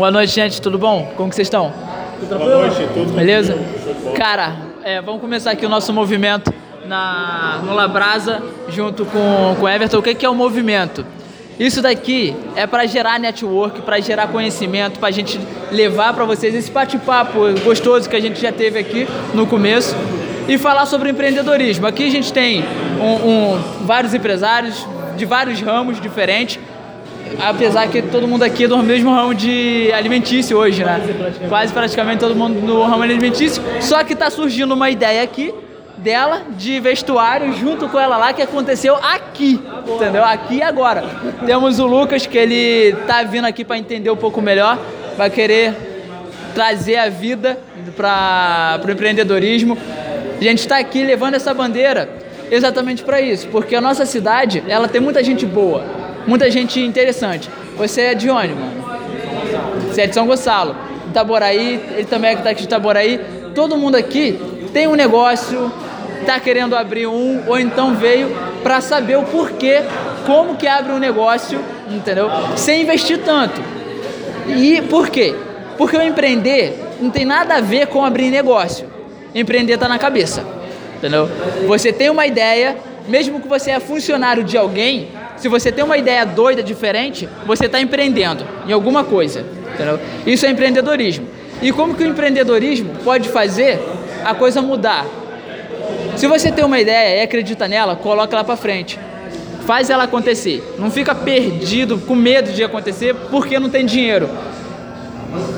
Boa noite, gente. Tudo bom? Como que vocês estão? Boa noite, tudo Beleza? Cara, é, vamos começar aqui o nosso movimento na, no Labrasa junto com, com o Everton. O que, que é o movimento? Isso daqui é para gerar network, para gerar conhecimento, para a gente levar para vocês esse bate-papo gostoso que a gente já teve aqui no começo e falar sobre empreendedorismo. Aqui a gente tem um, um, vários empresários de vários ramos diferentes, apesar que todo mundo aqui é do mesmo ramo de alimentício hoje, né? Quase praticamente todo mundo no ramo alimentício. Só que está surgindo uma ideia aqui dela de vestuário junto com ela lá que aconteceu aqui, entendeu? Aqui e agora. Temos o Lucas que ele tá vindo aqui para entender um pouco melhor, vai querer trazer a vida para o empreendedorismo. A gente está aqui levando essa bandeira exatamente para isso, porque a nossa cidade ela tem muita gente boa, muita gente interessante. Você é de onde, mano? Você é de São Gonçalo, Itaboraí, ele também é que tá aqui de Itaboraí. Todo mundo aqui tem um negócio, está querendo abrir um, ou então veio para saber o porquê, como que abre um negócio, entendeu? Sem investir tanto. E por quê? Porque o empreender não tem nada a ver com abrir negócio. Empreender está na cabeça, entendeu? Você tem uma ideia, mesmo que você é funcionário de alguém, se você tem uma ideia doida, diferente, você está empreendendo em alguma coisa, entendeu? Isso é empreendedorismo. E como que o empreendedorismo pode fazer a coisa mudar? Se você tem uma ideia e acredita nela, coloca ela para frente. Faz ela acontecer. Não fica perdido, com medo de acontecer, porque não tem dinheiro.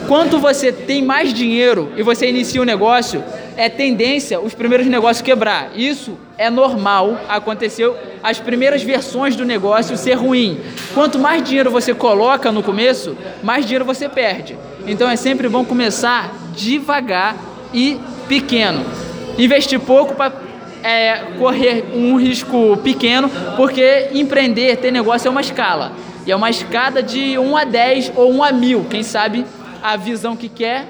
Quanto você tem mais dinheiro e você inicia um negócio, é tendência os primeiros negócios quebrar. Isso é normal, aconteceu as primeiras versões do negócio ser ruim. Quanto mais dinheiro você coloca no começo, mais dinheiro você perde. Então é sempre bom começar devagar e pequeno. Investir pouco para é, correr um risco pequeno, porque empreender, ter negócio é uma escala. E é uma escada de 1 a 10 ou 1 a 1000. Quem sabe a visão que quer,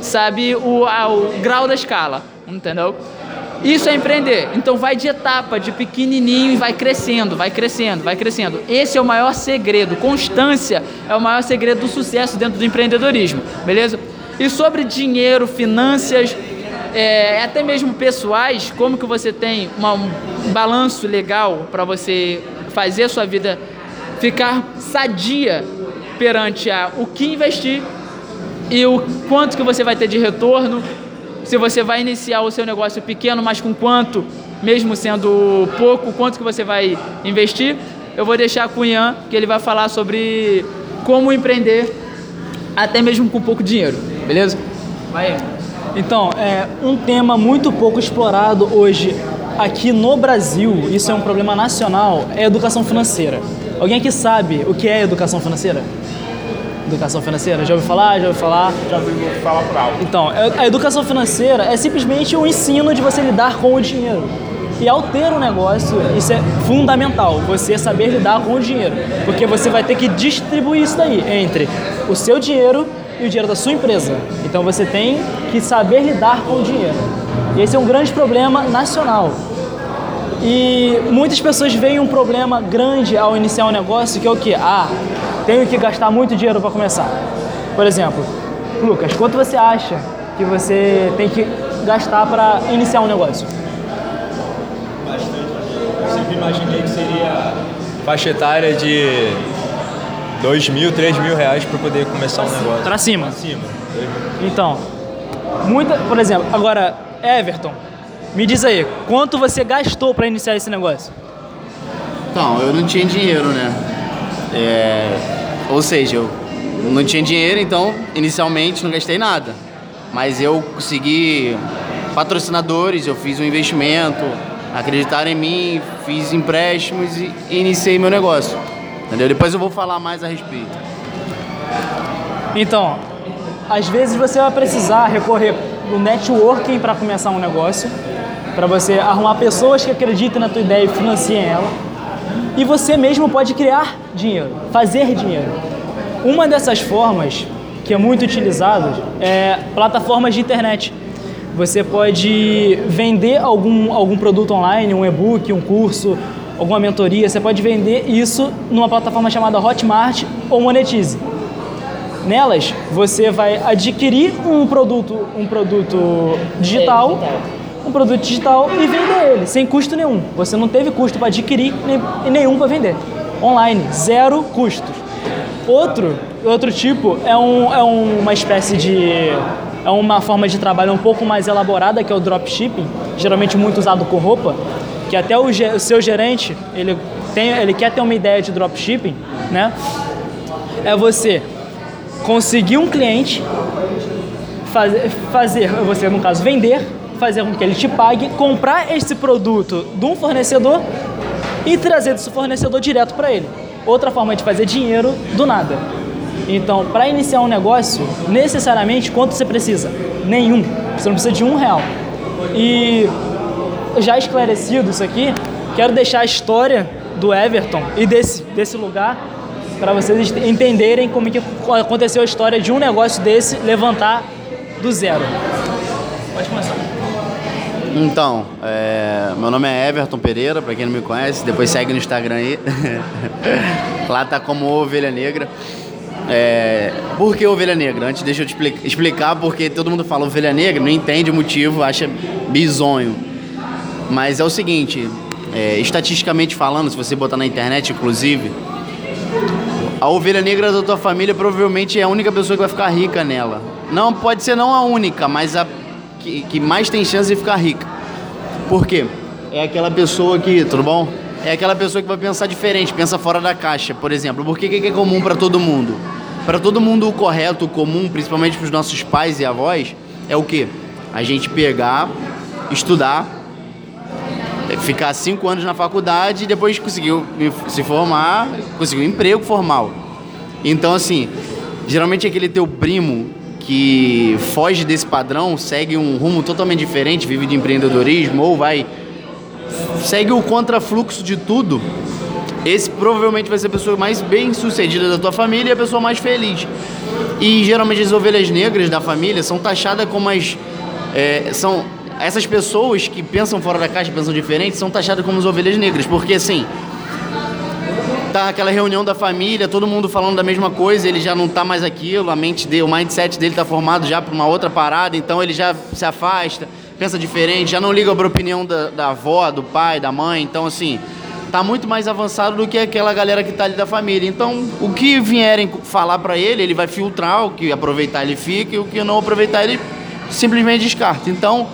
sabe o, a, o grau da escala, entendeu? Isso é empreender. Então vai de etapa, de pequenininho e vai crescendo, vai crescendo, vai crescendo. Esse é o maior segredo. Constância é o maior segredo do sucesso dentro do empreendedorismo, beleza? E sobre dinheiro, finanças, é, até mesmo pessoais, como que você tem uma, um balanço legal para você fazer a sua vida ficar sadia perante a, o que investir e o quanto que você vai ter de retorno, se você vai iniciar o seu negócio pequeno, mas com quanto, mesmo sendo pouco, quanto que você vai investir. Eu vou deixar com o Ian, que ele vai falar sobre como empreender até mesmo com pouco dinheiro, beleza? Vai. Então, é um tema muito pouco explorado hoje aqui no Brasil, isso é um problema nacional, é educação financeira. Alguém aqui sabe o que é educação financeira? Educação financeira? Já ouviu falar? Já ouviu falar? Já ouviu falar por alto. Então, a educação financeira é simplesmente o ensino de você lidar com o dinheiro. E ao ter um negócio, isso é fundamental, você saber lidar com o dinheiro. Porque você vai ter que distribuir isso daí entre o seu dinheiro e o dinheiro da sua empresa. Então você tem que saber lidar com o dinheiro. E esse é um grande problema nacional. E muitas pessoas veem um problema grande ao iniciar um negócio, que é o que? Ah, tenho que gastar muito dinheiro para começar. Por exemplo, Lucas, quanto você acha que você tem que gastar para iniciar um negócio? Bastante. Eu sempre imaginei que seria faixa etária de 2 mil, 3 mil reais para poder começar um negócio. Para cima. Pra cima. Então, muita, por exemplo, agora Everton, me diz aí, quanto você gastou para iniciar esse negócio? Então, eu não tinha dinheiro, né? É, ou seja, eu não tinha dinheiro, então inicialmente não gastei nada. Mas eu consegui patrocinadores, eu fiz um investimento, acreditaram em mim, fiz empréstimos e iniciei meu negócio. Entendeu? Depois eu vou falar mais a respeito. Então, às vezes você vai precisar recorrer do networking para começar um negócio, para você arrumar pessoas que acreditem na tua ideia e financiem ela. E você mesmo pode criar dinheiro, fazer dinheiro. Uma dessas formas que é muito utilizada é plataformas de internet. Você pode vender algum, algum produto online, um e-book, um curso, alguma mentoria, você pode vender isso numa plataforma chamada Hotmart ou Monetize. Nelas, você vai adquirir um produto, um produto digital, um produto digital e vender ele sem custo nenhum. Você não teve custo para adquirir e nenhum para vender. Online, zero custos. Outro, outro tipo é, um, é um- uma espécie de. É uma forma de trabalho um pouco mais elaborada, que é o dropshipping, geralmente muito usado com roupa, que até o, o seu gerente, ele, tem, ele quer ter uma ideia de dropshipping, né? É você conseguir um cliente, fazer, fazer, você no caso vender, fazer com que ele te pague, comprar esse produto de um fornecedor e trazer desse fornecedor direto para ele. Outra forma de fazer dinheiro do nada. Então, para iniciar um negócio, necessariamente quanto você precisa? Nenhum. Você não precisa de um real. E já esclarecido isso aqui, quero deixar a história do Everton e desse, desse lugar para vocês entenderem como que aconteceu a história de um negócio desse levantar do zero. Pode começar. Então, é, meu nome é Everton Pereira, pra quem não me conhece, depois segue no Instagram aí. Lá tá como Ovelha Negra. É, por que Ovelha Negra? Antes deixa eu te expli- explicar, porque todo mundo fala Ovelha Negra, não entende o motivo, acha bizonho. Mas é o seguinte, é, estatisticamente falando, se você botar na internet, inclusive, a ovelha negra da tua família provavelmente é a única pessoa que vai ficar rica nela. Não, pode ser não a única, mas a que, que mais tem chance de ficar rica. Por quê? É aquela pessoa que, tudo bom? É aquela pessoa que vai pensar diferente, pensa fora da caixa. Por exemplo, por que que é comum para todo mundo? Para todo mundo o correto, o comum, principalmente para os nossos pais e avós, é o quê? A gente pegar, estudar, ficar cinco anos na faculdade e depois conseguiu se formar, conseguiu um emprego formal. Então, assim, geralmente aquele teu primo que foge desse padrão, segue um rumo totalmente diferente, vive de empreendedorismo ou vai segue o contrafluxo de tudo. Esse provavelmente vai ser a pessoa mais bem sucedida da tua família e a pessoa mais feliz. E geralmente as ovelhas negras da família são taxadas como as. é, são essas pessoas que pensam fora da caixa, pensam diferente, são taxadas como as ovelhas negras. Porque assim, tá aquela reunião da família, todo mundo falando da mesma coisa, ele já não tá mais aquilo, a mente dele, o mindset dele tá formado já para uma outra parada, então ele já se afasta, pensa diferente, já não liga para a opinião da, da avó, do pai, da mãe, então assim, tá muito mais avançado do que aquela galera que tá ali da família. Então, o que vierem falar para ele, ele vai filtrar, o que aproveitar ele fica e o que não aproveitar ele simplesmente descarta. Então,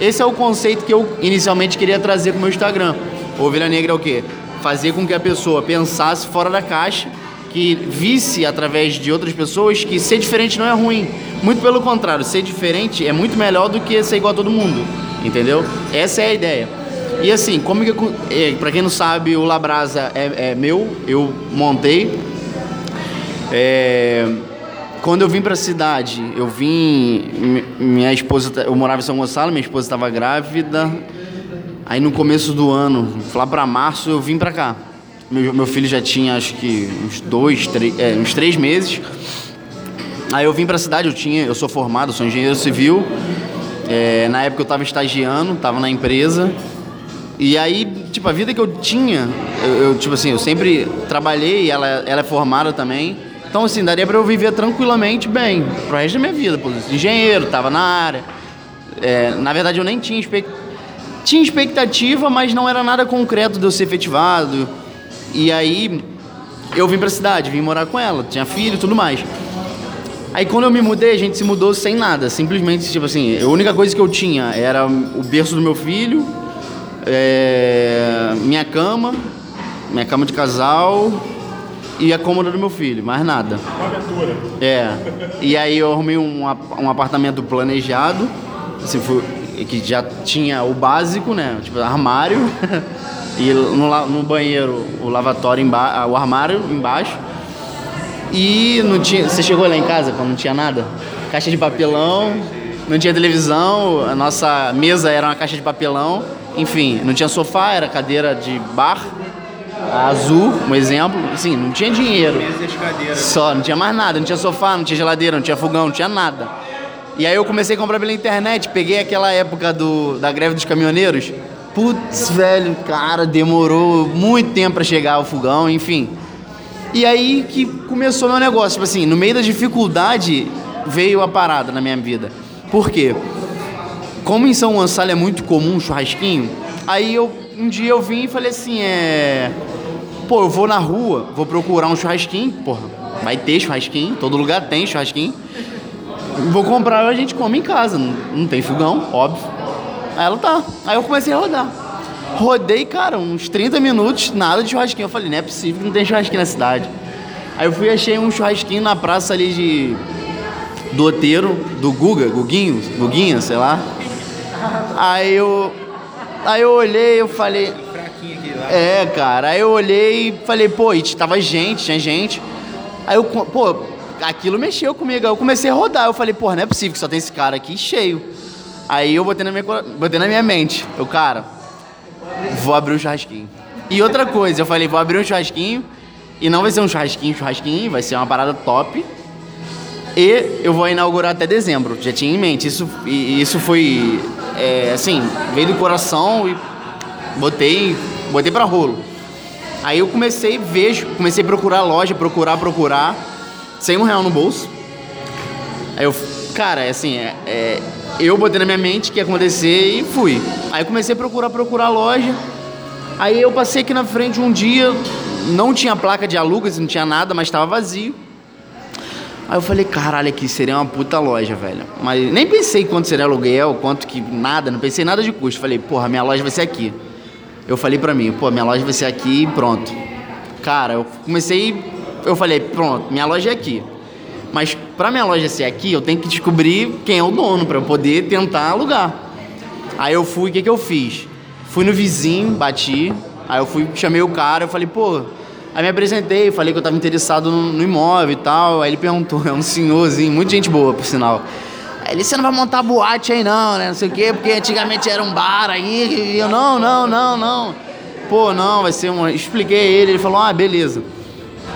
esse é o conceito que eu inicialmente queria trazer com o meu Instagram. Ovelha Negra é o quê? Fazer com que a pessoa pensasse fora da caixa, que visse através de outras pessoas que ser diferente não é ruim. Muito pelo contrário, ser diferente é muito melhor do que ser igual a todo mundo. Entendeu? Essa é a ideia. E assim, como que é, pra quem não sabe, o Labrasa é, é meu, eu montei. É, quando eu vim pra cidade, eu vim. mi- Minha esposa. Eu morava em São Gonçalo, minha esposa estava grávida. Aí no começo do ano, lá pra março, eu vim pra cá. Meu, meu filho já tinha acho que uns dois, três, é, uns três meses. Aí eu vim pra cidade, eu tinha, eu sou formado, sou engenheiro civil. É, na época eu tava estagiando, tava na empresa. E aí, tipo, a vida que eu tinha, eu, eu, tipo assim, eu sempre trabalhei, ela, ela é formada também. Então, assim, daria pra eu viver tranquilamente bem, pro resto da minha vida. Pô, engenheiro, tava na área. É, na verdade, eu nem tinha expectativa. Tinha expectativa, mas não era nada concreto de eu ser efetivado. E aí, eu vim pra cidade, vim morar com ela, tinha filho e tudo mais. Aí quando eu me mudei, a gente se mudou sem nada. Simplesmente, tipo assim, a única coisa que eu tinha era o berço do meu filho, é, minha cama, minha cama de casal e a cômoda do meu filho, mais nada. Uma aventura. É. E aí eu arrumei um, um apartamento planejado, assim, foi- que já tinha o básico, né? Tipo, armário. e no, no banheiro o lavatório embaixo, o armário embaixo. E não tinha. Você chegou lá em casa quando não tinha nada? Caixa de papelão, não tinha televisão, a nossa mesa era uma caixa de papelão. Enfim, não tinha sofá, era cadeira de bar, azul, um exemplo. Assim, não tinha dinheiro. Só, não tinha mais nada, não tinha sofá, não tinha geladeira, não tinha fogão, não tinha nada. E aí eu comecei a comprar pela internet, peguei aquela época do, da greve dos caminhoneiros. Putz, velho, cara, demorou muito tempo pra chegar o fogão, enfim. E aí que começou meu negócio. Tipo assim, no meio da dificuldade veio a parada na minha vida. Por quê? Como em São Gonçalo é muito comum um churrasquinho, aí eu um dia eu vim e falei assim, é. Pô, eu vou na rua, vou procurar um churrasquinho, porra, vai ter churrasquinho, todo lugar tem churrasquinho. Vou comprar a gente come em casa, não, não tem fogão, óbvio. Aí ela tá. Aí eu comecei a rodar. Rodei, cara, uns 30 minutos, nada de churrasquinho. Eu falei, não é possível que não tem churrasquinho na cidade. Aí eu fui achei um churrasquinho na praça ali de. Do Oteiro, do Guga, Guguinho, Guguinha, sei lá. Aí eu. Aí eu olhei, eu falei. É, cara. Aí eu olhei e falei, pô, e tava gente, tinha gente. Aí eu, pô, aquilo mexeu comigo. Aí eu comecei a rodar. Eu falei, pô, não é possível que só tem esse cara aqui cheio. Aí eu botei na minha, botei na minha mente. Eu, cara, vou abrir um churrasquinho. E outra coisa, eu falei, vou abrir um churrasquinho. E não vai ser um churrasquinho, churrasquinho, vai ser uma parada top. E eu vou inaugurar até dezembro. Já tinha em mente. Isso, isso foi, é, assim, veio do coração e botei, botei pra rolo. Aí eu comecei, vejo, comecei a procurar loja, procurar, procurar. Sem um real no bolso. Aí eu, cara, é assim, é, é, eu botei na minha mente que ia acontecer e fui. Aí comecei a procurar, procurar loja. Aí eu passei aqui na frente um dia, não tinha placa de alugas, não tinha nada, mas estava vazio. Aí eu falei, caralho, aqui seria uma puta loja, velho. Mas nem pensei quanto seria aluguel, quanto que nada, não pensei nada de custo. Falei, porra, minha loja vai ser aqui. Eu falei pra mim, pô, minha loja vai ser aqui e pronto. Cara, eu comecei, eu falei, pronto, minha loja é aqui. Mas pra minha loja ser aqui, eu tenho que descobrir quem é o dono para eu poder tentar alugar. Aí eu fui, o que que eu fiz? Fui no vizinho, bati, aí eu fui, chamei o cara, eu falei, pô, Aí me apresentei, falei que eu estava interessado no, no, imóvel e tal. Aí ele perguntou, é um senhorzinho, muita gente boa, por sinal. Aí ele, você não vai montar boate aí não, né? Não sei o quê, porque antigamente era um bar aí. E eu, não, não, não, não. Pô, não, vai ser um. Expliquei ele, ele falou, ah, beleza.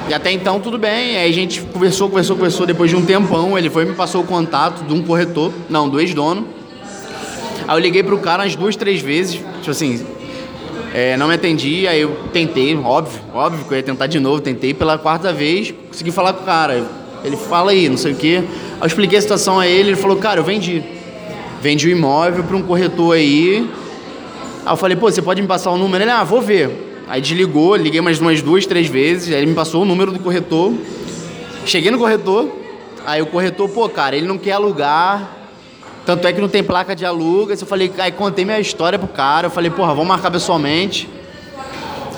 E até então tudo bem. Aí a gente conversou, conversou, conversou. Depois de um tempão, ele foi e me passou o contato de um corretor, não, do ex-dono. Aí eu liguei pro cara umas duas, três vezes, tipo assim, é, não me atendi, aí eu tentei, óbvio, óbvio que eu ia tentar de novo, tentei pela quarta vez, consegui falar com o cara. Ele fala aí, não sei o quê. Aí eu expliquei a situação a ele, ele falou, cara, eu vendi. Vendi o imóvel para um corretor aí. Aí eu falei, pô, você pode me passar o número? Ele, ah, vou ver. Aí desligou, liguei mais umas duas, três vezes, aí ele me passou o número do corretor. Cheguei no corretor, aí o corretor, pô, cara, ele não quer alugar, tanto é que não tem placa de aluga. Eu falei, aí contei minha história pro cara. Eu falei, porra, vamos marcar pessoalmente.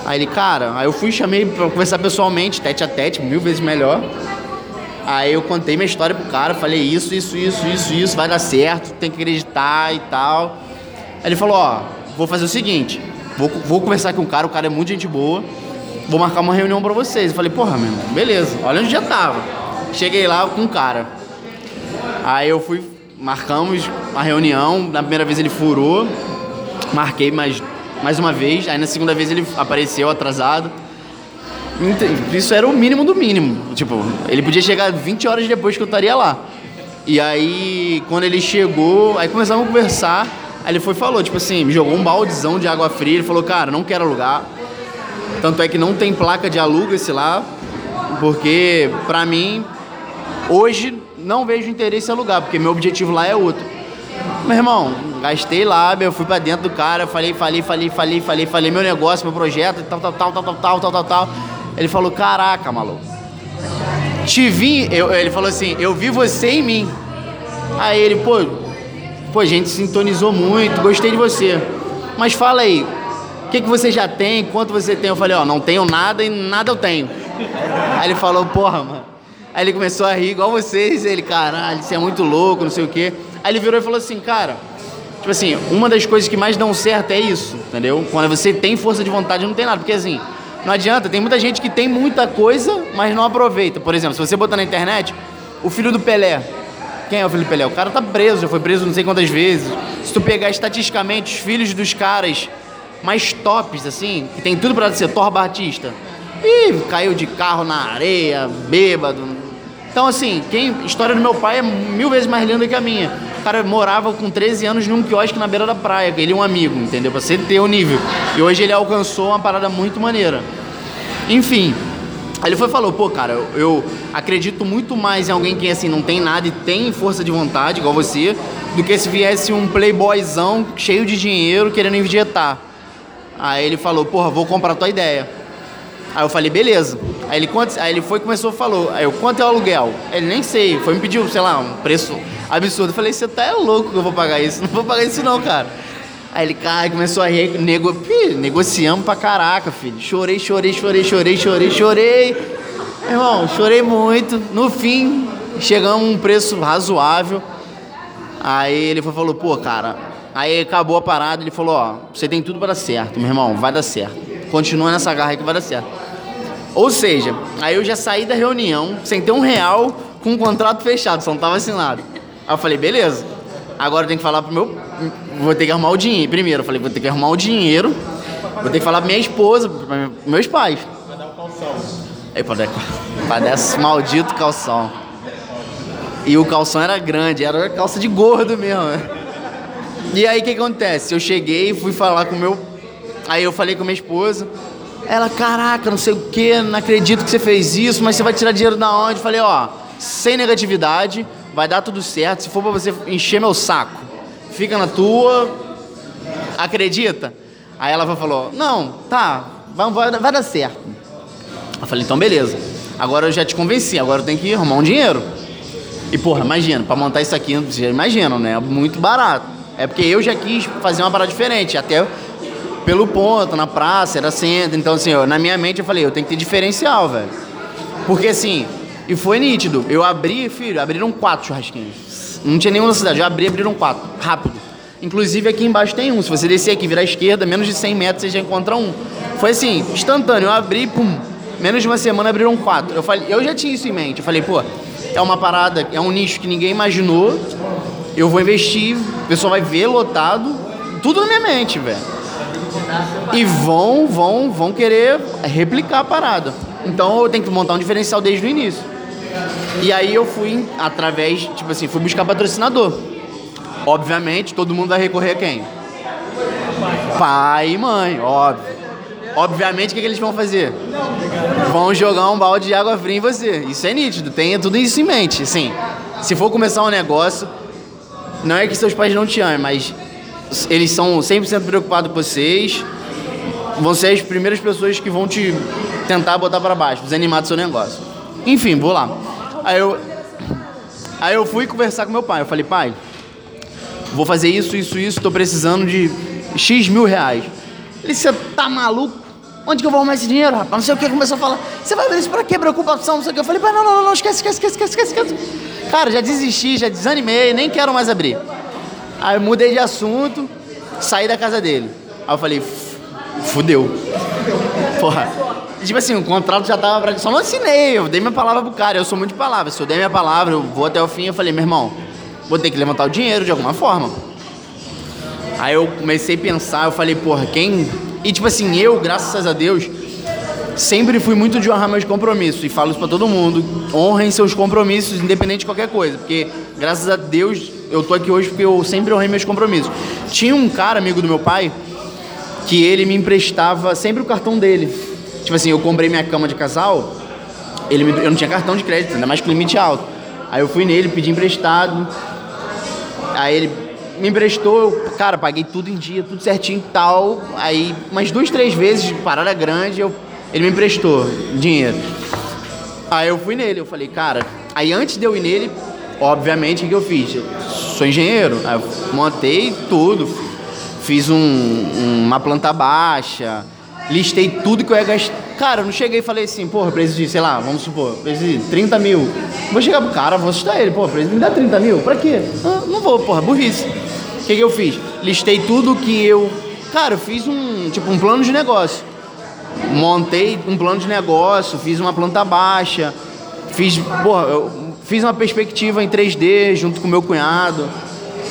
Aí ele, cara, aí eu fui chamei pra conversar pessoalmente, tete a tete, mil vezes melhor. Aí eu contei minha história pro cara, falei isso, isso, isso, isso, isso, vai dar certo, tem que acreditar e tal. Aí ele falou, ó, vou fazer o seguinte, vou, vou conversar com o cara, o cara é muito gente boa, vou marcar uma reunião pra vocês. Eu falei, porra, meu beleza, olha onde já tava. Cheguei lá com o cara. Aí eu fui marcamos uma reunião. Na primeira vez ele furou, marquei mais, mais uma vez. Aí na segunda vez ele apareceu atrasado. Isso era o mínimo do mínimo. Tipo, ele podia chegar 20 horas depois que eu estaria lá. E aí, quando ele chegou, aí começamos a conversar. Aí ele foi falou, tipo assim, me jogou um baldezão de água fria. Ele falou, cara, não quero alugar. Tanto é que não tem placa de aluga esse lá. Porque, pra mim, hoje não vejo interesse em alugar, porque meu objetivo lá é outro. Meu irmão, gastei lá, eu fui pra dentro do cara, falei, falei, falei, falei, falei, falei meu negócio, meu projeto, tal, tal, tal, tal, tal, tal, tal, tal, tal. Ele falou, caraca, maluco. Te vi, eu, ele falou assim, eu vi você em mim. Aí ele, pô, pô, a gente sintonizou muito, gostei de você. Mas fala aí, o que, que você já tem, quanto você tem? Eu falei, ó, não tenho nada e nada eu tenho. Aí ele falou, porra, mano. Aí ele começou a rir igual vocês, ele, caralho, você é muito louco, não sei o quê. Aí ele virou e falou assim, cara, tipo assim, uma das coisas que mais dão certo é isso, entendeu? Quando você tem força de vontade, não tem nada. Porque assim, não adianta, tem muita gente que tem muita coisa, mas não aproveita. Por exemplo, se você botar na internet, o filho do Pelé. Quem é o do Pelé? O cara tá preso, já foi preso não sei quantas vezes. Se tu pegar estatisticamente os filhos dos caras mais tops, assim, que tem tudo para ser Thor Batista. Ih, caiu de carro na areia, bêbado, então, assim, quem, história do meu pai é mil vezes mais linda que a minha. O cara morava com 13 anos num quiosque na beira da praia. Ele é um amigo, entendeu? Pra você ter o nível. E hoje ele alcançou uma parada muito maneira. Enfim, Aí ele foi falou, pô, cara, eu, eu acredito muito mais em alguém que assim não tem nada e tem força de vontade, igual você, do que se viesse um playboyzão cheio de dinheiro querendo injetar. Aí ele falou, porra, vou comprar tua ideia. Aí eu falei, beleza. Aí ele, quanto, aí ele foi começou falou, aí eu, quanto é o aluguel? Ele nem sei, foi me pediu, sei lá, um preço absurdo. Eu falei, você tá é louco que eu vou pagar isso? Não vou pagar isso não, cara. Aí ele, cara, começou a rir, nego... Negociamos pra caraca, filho. Chorei, chorei, chorei, chorei, chorei, chorei. Irmão, chorei muito. No fim, chegamos a um preço razoável. Aí ele falou, pô, cara. Aí acabou a parada, ele falou, ó, você tem tudo para dar certo, meu irmão, vai dar certo. Continua nessa garra aí que vai dar certo. Ou seja, aí eu já saí da reunião sem ter um real com um contrato fechado, só não tava assinado. Aí eu falei, beleza. Agora eu tenho que falar pro meu. Vou ter que arrumar o dinheiro. Primeiro, eu falei, vou ter que arrumar o dinheiro. Vou ter que falar pra minha esposa, para meus pais. Vai dar o calção. Aí, pra dar, pra dar esse maldito calção. E o calção era grande, era calça de gordo mesmo. E aí o que acontece? Eu cheguei, fui falar com o meu. Aí eu falei com minha esposa. Ela, caraca, não sei o que, não acredito que você fez isso, mas você vai tirar dinheiro da onde? Falei, ó, sem negatividade, vai dar tudo certo. Se for pra você encher meu saco, fica na tua, acredita? Aí ela falou, não, tá, vai, vai, dar certo. Eu falei, então beleza. Agora eu já te convenci, agora eu tenho que arrumar um dinheiro. E porra, imagina, pra montar isso aqui, já imaginam, né? Muito barato. É porque eu já quis fazer uma parada diferente, até pelo ponto, na praça, era centro. Então, assim, eu, na minha mente eu falei, eu tenho que ter diferencial, velho. Porque assim, e foi nítido. Eu abri, filho, abriram quatro churrasquinhos. Não tinha nenhuma cidade. Eu abri, abriram quatro. Rápido. Inclusive aqui embaixo tem um. Se você descer aqui, virar à esquerda, menos de 100 metros você já encontra um. Foi assim, instantâneo. Eu abri, pum. Menos de uma semana abriram quatro. Eu falei, eu já tinha isso em mente. Eu falei, pô, é uma parada, é um nicho que ninguém imaginou. Eu vou investir, o pessoal vai ver lotado. Tudo na minha mente, velho. E vão, vão, vão querer replicar a parada. Então eu tenho que montar um diferencial desde o início. E aí eu fui através, tipo assim, fui buscar patrocinador. Obviamente, todo mundo vai recorrer a quem? Pai e mãe, óbvio. Obviamente, o que, que eles vão fazer? Vão jogar um balde de água fria em você. Isso é nítido, tenha tudo isso em mente. Assim, se for começar um negócio, não é que seus pais não te amem, mas eles são 100% preocupados com vocês. Vão ser as primeiras pessoas que vão te tentar botar para baixo, desanimar do seu negócio. Enfim, vou lá. Aí eu, aí eu fui conversar com meu pai. Eu falei, pai, vou fazer isso, isso, isso, estou precisando de X mil reais. Ele, você tá maluco? Onde que eu vou arrumar esse dinheiro, rapaz? Não sei o que. Começou a falar, você vai ver isso pra quê? Preocupação, não sei o que. Eu falei, pai, não, não, não, esquece, esquece, esquece, esquece, esquece. Cara, já desisti, já desanimei, nem quero mais abrir. Aí mudei de assunto, saí da casa dele. Aí eu falei, fudeu. Porra. Tipo assim, o contrato já tava pra. Só não assinei, eu dei minha palavra pro cara. Eu sou muito de palavra. Se eu dei minha palavra, eu vou até o fim. Eu falei, meu irmão, vou ter que levantar o dinheiro de alguma forma. Aí eu comecei a pensar, eu falei, porra, quem. E tipo assim, eu, graças a Deus, sempre fui muito de honrar meus compromissos. E falo isso pra todo mundo. Honrem seus compromissos, independente de qualquer coisa. Porque, graças a Deus, eu tô aqui hoje porque eu sempre honrei meus compromissos. Tinha um cara, amigo do meu pai, que ele me emprestava sempre o cartão dele. Tipo assim, eu comprei minha cama de casal, ele me, eu não tinha cartão de crédito, ainda mais com limite alto. Aí eu fui nele, pedi emprestado. Aí ele me emprestou, eu, cara, paguei tudo em dia, tudo certinho e tal. Aí, umas duas, três vezes, parada grande, eu, ele me emprestou dinheiro. Aí eu fui nele, eu falei, cara, aí antes de eu ir nele, obviamente, o que eu fiz? Eu sou engenheiro, aí eu montei tudo, fiz um, uma planta baixa, listei tudo que eu ia gastar. Cara, eu não cheguei e falei assim, porra, preciso de, sei lá, vamos supor, preciso de 30 mil. Vou chegar pro cara, vou assustar ele, pô, preciso me dar 30 mil? Pra quê? Ah, não vou, porra, burrice. O que, que eu fiz? Listei tudo que eu. Cara, eu fiz um, tipo, um plano de negócio. Montei um plano de negócio, fiz uma planta baixa, fiz, porra, eu fiz uma perspectiva em 3D junto com meu cunhado.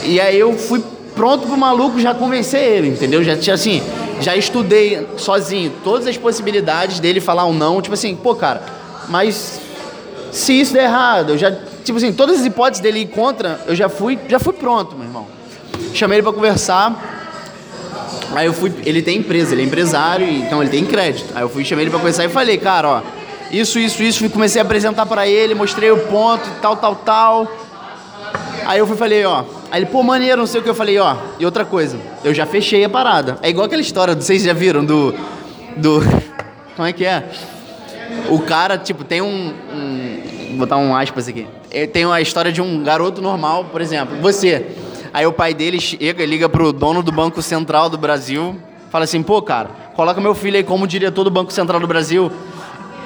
E aí eu fui pronto pro maluco já convencer ele, entendeu? Já tinha assim, já estudei sozinho todas as possibilidades dele falar um não, tipo assim, pô, cara, mas se isso der errado, eu já, tipo assim, todas as hipóteses dele ir contra, eu já fui, já fui pronto, meu irmão. Chamei ele para conversar. Aí eu fui, ele tem empresa, ele é empresário, então ele tem crédito. Aí eu fui chamei ele para conversar e falei, cara, ó, Isso, isso, isso. Comecei a apresentar pra ele, mostrei o ponto tal, tal, tal. Aí eu fui falei, ó. Aí ele, pô, maneiro, não sei o que. Eu falei, ó. E outra coisa, eu já fechei a parada. É igual aquela história, vocês já viram, do. Do. Como é que é? O cara, tipo, tem um. um vou botar um aspas aqui. Tem uma história de um garoto normal, por exemplo, você. Aí o pai dele chega liga pro dono do Banco Central do Brasil. Fala assim, pô, cara, coloca meu filho aí como diretor do Banco Central do Brasil.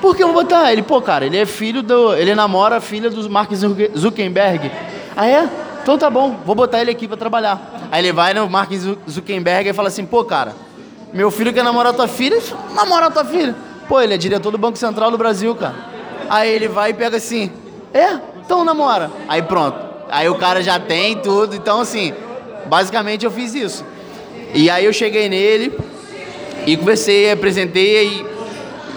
Por que eu vou botar? Ele, pô, cara, ele é filho do. Ele namora a filha do Mark Zucker- Zuckerberg. Ah, é? Então tá bom, vou botar ele aqui pra trabalhar. Aí ele vai no Mark Zu- Zuckerberg e fala assim, pô, cara, meu filho quer namorar tua filha? Namorar tua filha. Pô, ele é diretor do Banco Central do Brasil, cara. Aí ele vai e pega assim, é? Então namora. Aí pronto. Aí o cara já tem tudo. Então, assim, basicamente eu fiz isso. E aí eu cheguei nele e conversei, apresentei e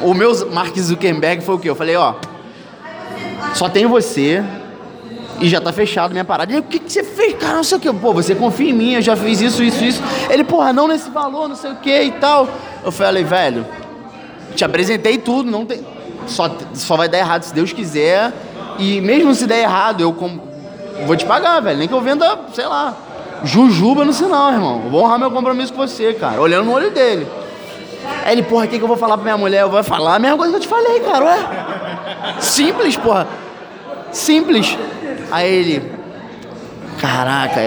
o meu Mark Zuckerberg foi o quê? Eu falei, ó, só tem você e já tá fechado minha parada. Ele, o que, que você fez, cara? Não sei o que. Pô, você confia em mim, eu já fiz isso, isso, isso. Ele, porra, não nesse valor, não sei o que e tal. Eu falei, velho, te apresentei tudo, não tem. Só, só vai dar errado se Deus quiser. E mesmo se der errado, eu com- vou te pagar, velho. Nem que eu venda, sei lá, jujuba no sinal, irmão. Eu vou honrar meu compromisso com você, cara. Olhando no olho dele. Aí ele, porra, o que, que eu vou falar pra minha mulher? Eu vou falar a mesma coisa que eu te falei, cara, ué. Simples, porra. Simples. Aí ele, caraca,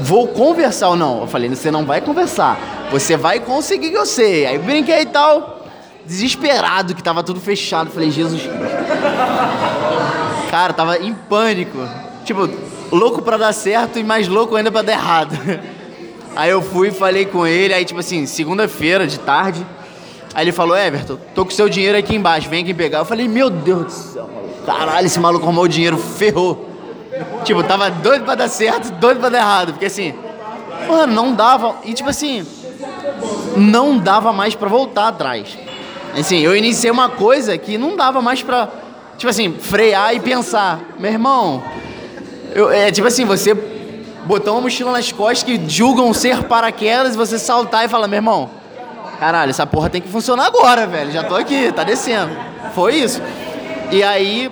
vou conversar ou não? Eu falei, você não vai conversar. Você vai conseguir que eu sei. Aí brinquei e tal. Desesperado que tava tudo fechado. Falei, Jesus. Cara, tava em pânico. Tipo, louco pra dar certo e mais louco ainda pra dar errado. Aí eu fui, falei com ele, aí tipo assim, segunda-feira de tarde. Aí ele falou, Everton, tô com seu dinheiro aqui embaixo, vem aqui pegar. Eu falei, meu Deus do céu. Caralho, esse maluco arrumou o dinheiro, ferrou. Tipo, tava doido pra dar certo, doido pra dar errado. Porque assim, mano, não dava. E tipo assim, não dava mais pra voltar atrás. Assim, eu iniciei uma coisa que não dava mais pra, tipo assim, frear e pensar, meu irmão, eu- é tipo assim, você botar uma mochila nas costas que julgam ser paraquedas e você saltar e falar, meu irmão, caralho, essa porra tem que funcionar agora, velho. Já tô aqui, tá descendo. Foi isso. E aí,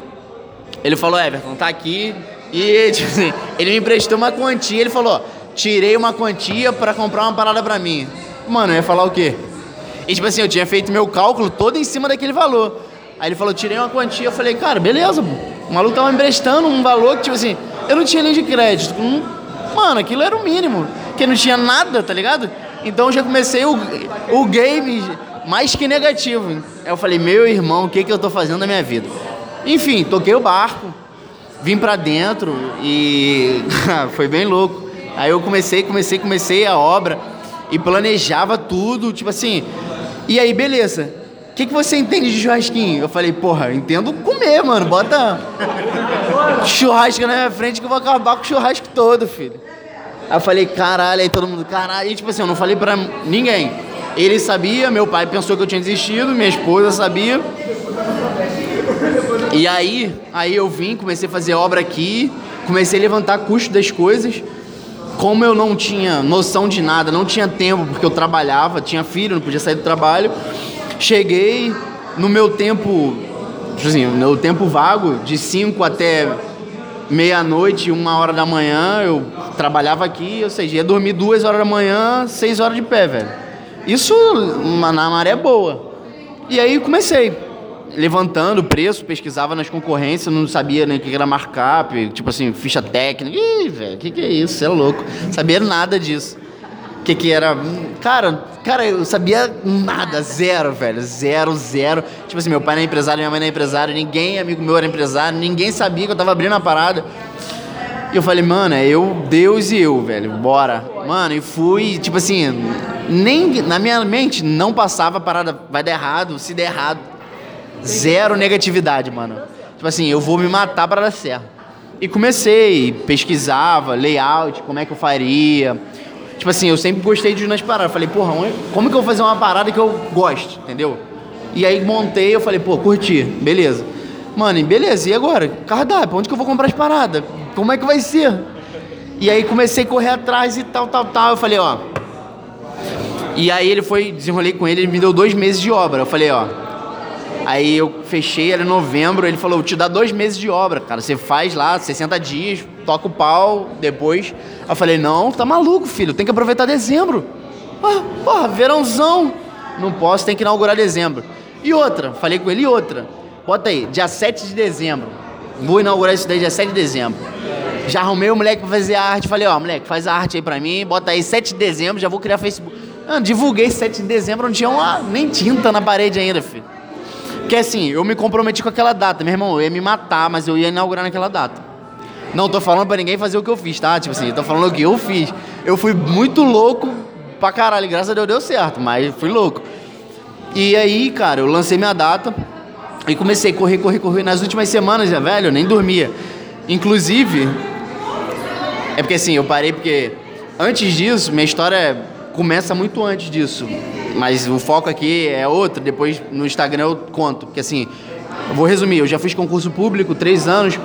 ele falou, Everton, tá aqui. E, tipo assim, ele me emprestou uma quantia. Ele falou, tirei uma quantia pra comprar uma parada pra mim. Mano, eu ia falar o quê? E, tipo assim, eu tinha feito meu cálculo todo em cima daquele valor. Aí ele falou, tirei uma quantia. Eu falei, cara, beleza, pô. O maluco tava me emprestando um valor que, tipo assim, eu não tinha nem de crédito. Mano, aquilo era o mínimo. Porque não tinha nada, tá ligado? Então eu já comecei o, o game mais que negativo. Aí eu falei, meu irmão, o que, que eu tô fazendo na minha vida? Enfim, toquei o barco, vim pra dentro e foi bem louco. Aí eu comecei, comecei, comecei a obra e planejava tudo, tipo assim. E aí, beleza. O que, que você entende de churrasquinho? Eu falei, porra, eu entendo comer, mano. Bota churrasco na minha frente que eu vou acabar com o churrasco todo, filho. Aí eu falei, caralho, aí todo mundo, caralho. E tipo assim, eu não falei pra ninguém. Ele sabia, meu pai pensou que eu tinha desistido, minha esposa sabia. E aí, aí eu vim, comecei a fazer obra aqui, comecei a levantar custo das coisas. Como eu não tinha noção de nada, não tinha tempo, porque eu trabalhava, tinha filho, não podia sair do trabalho. Cheguei no meu tempo, tipo assim, no meu tempo vago, de 5 até meia-noite, uma hora da manhã, eu trabalhava aqui, ou seja, ia dormir duas horas da manhã, seis horas de pé, velho. Isso na maré boa. E aí comecei, levantando o preço, pesquisava nas concorrências, não sabia nem o que era markup, tipo assim, ficha técnica. Ih, velho, o que, que é isso? Você é louco. Sabia nada disso. O que, que era. Cara, cara, eu sabia nada, zero, velho. Zero, zero. Tipo assim, meu pai não é empresário, minha mãe não é empresário, ninguém, amigo meu, era empresário, ninguém sabia que eu tava abrindo a parada. E eu falei, mano, é eu, Deus e eu, velho, bora. Mano, e fui, tipo assim, nem na minha mente não passava a parada, vai dar errado, se der errado. Zero negatividade, mano. Tipo assim, eu vou me matar para dar certo. E comecei, pesquisava, layout, como é que eu faria. Tipo assim, eu sempre gostei de nas paradas. Falei, porra, como que eu vou fazer uma parada que eu gosto, entendeu? E aí montei, eu falei, pô, curti, beleza. Mano, e beleza, e agora? Cardápio, onde que eu vou comprar as paradas? Como é que vai ser? E aí comecei a correr atrás e tal, tal, tal. Eu falei, ó. E aí ele foi, desenrolei com ele, ele me deu dois meses de obra. Eu falei, ó. Aí eu fechei era em novembro, ele falou, te dá dois meses de obra, cara. Você faz lá 60 dias, toca o pau, depois. Eu falei, não, tá maluco, filho, tem que aproveitar dezembro. Porra, verãozão. Não posso, tem que inaugurar dezembro. E outra, falei com ele, e outra. Bota aí, dia 7 de dezembro. Vou inaugurar isso daí dia 7 de dezembro. Já arrumei o moleque pra fazer a arte. Falei, ó, moleque, faz a arte aí pra mim, bota aí 7 de dezembro, já vou criar Facebook. Ah, divulguei 7 de dezembro, não tinha uma, nem tinta na parede ainda, filho. Porque assim, eu me comprometi com aquela data, meu irmão, eu ia me matar, mas eu ia inaugurar naquela data. Não tô falando pra ninguém fazer o que eu fiz, tá? Tipo assim, tô falando o que eu fiz. Eu fui muito louco pra caralho, graças a Deus deu certo, mas fui louco. E aí, cara, eu lancei minha data e comecei a correr, correr, correr. Nas últimas semanas, já, velho, eu nem dormia. Inclusive, é porque assim, eu parei porque antes disso, minha história começa muito antes disso. Mas o foco aqui é outro, depois no Instagram eu conto. Porque assim, eu vou resumir, eu já fiz concurso público, três anos,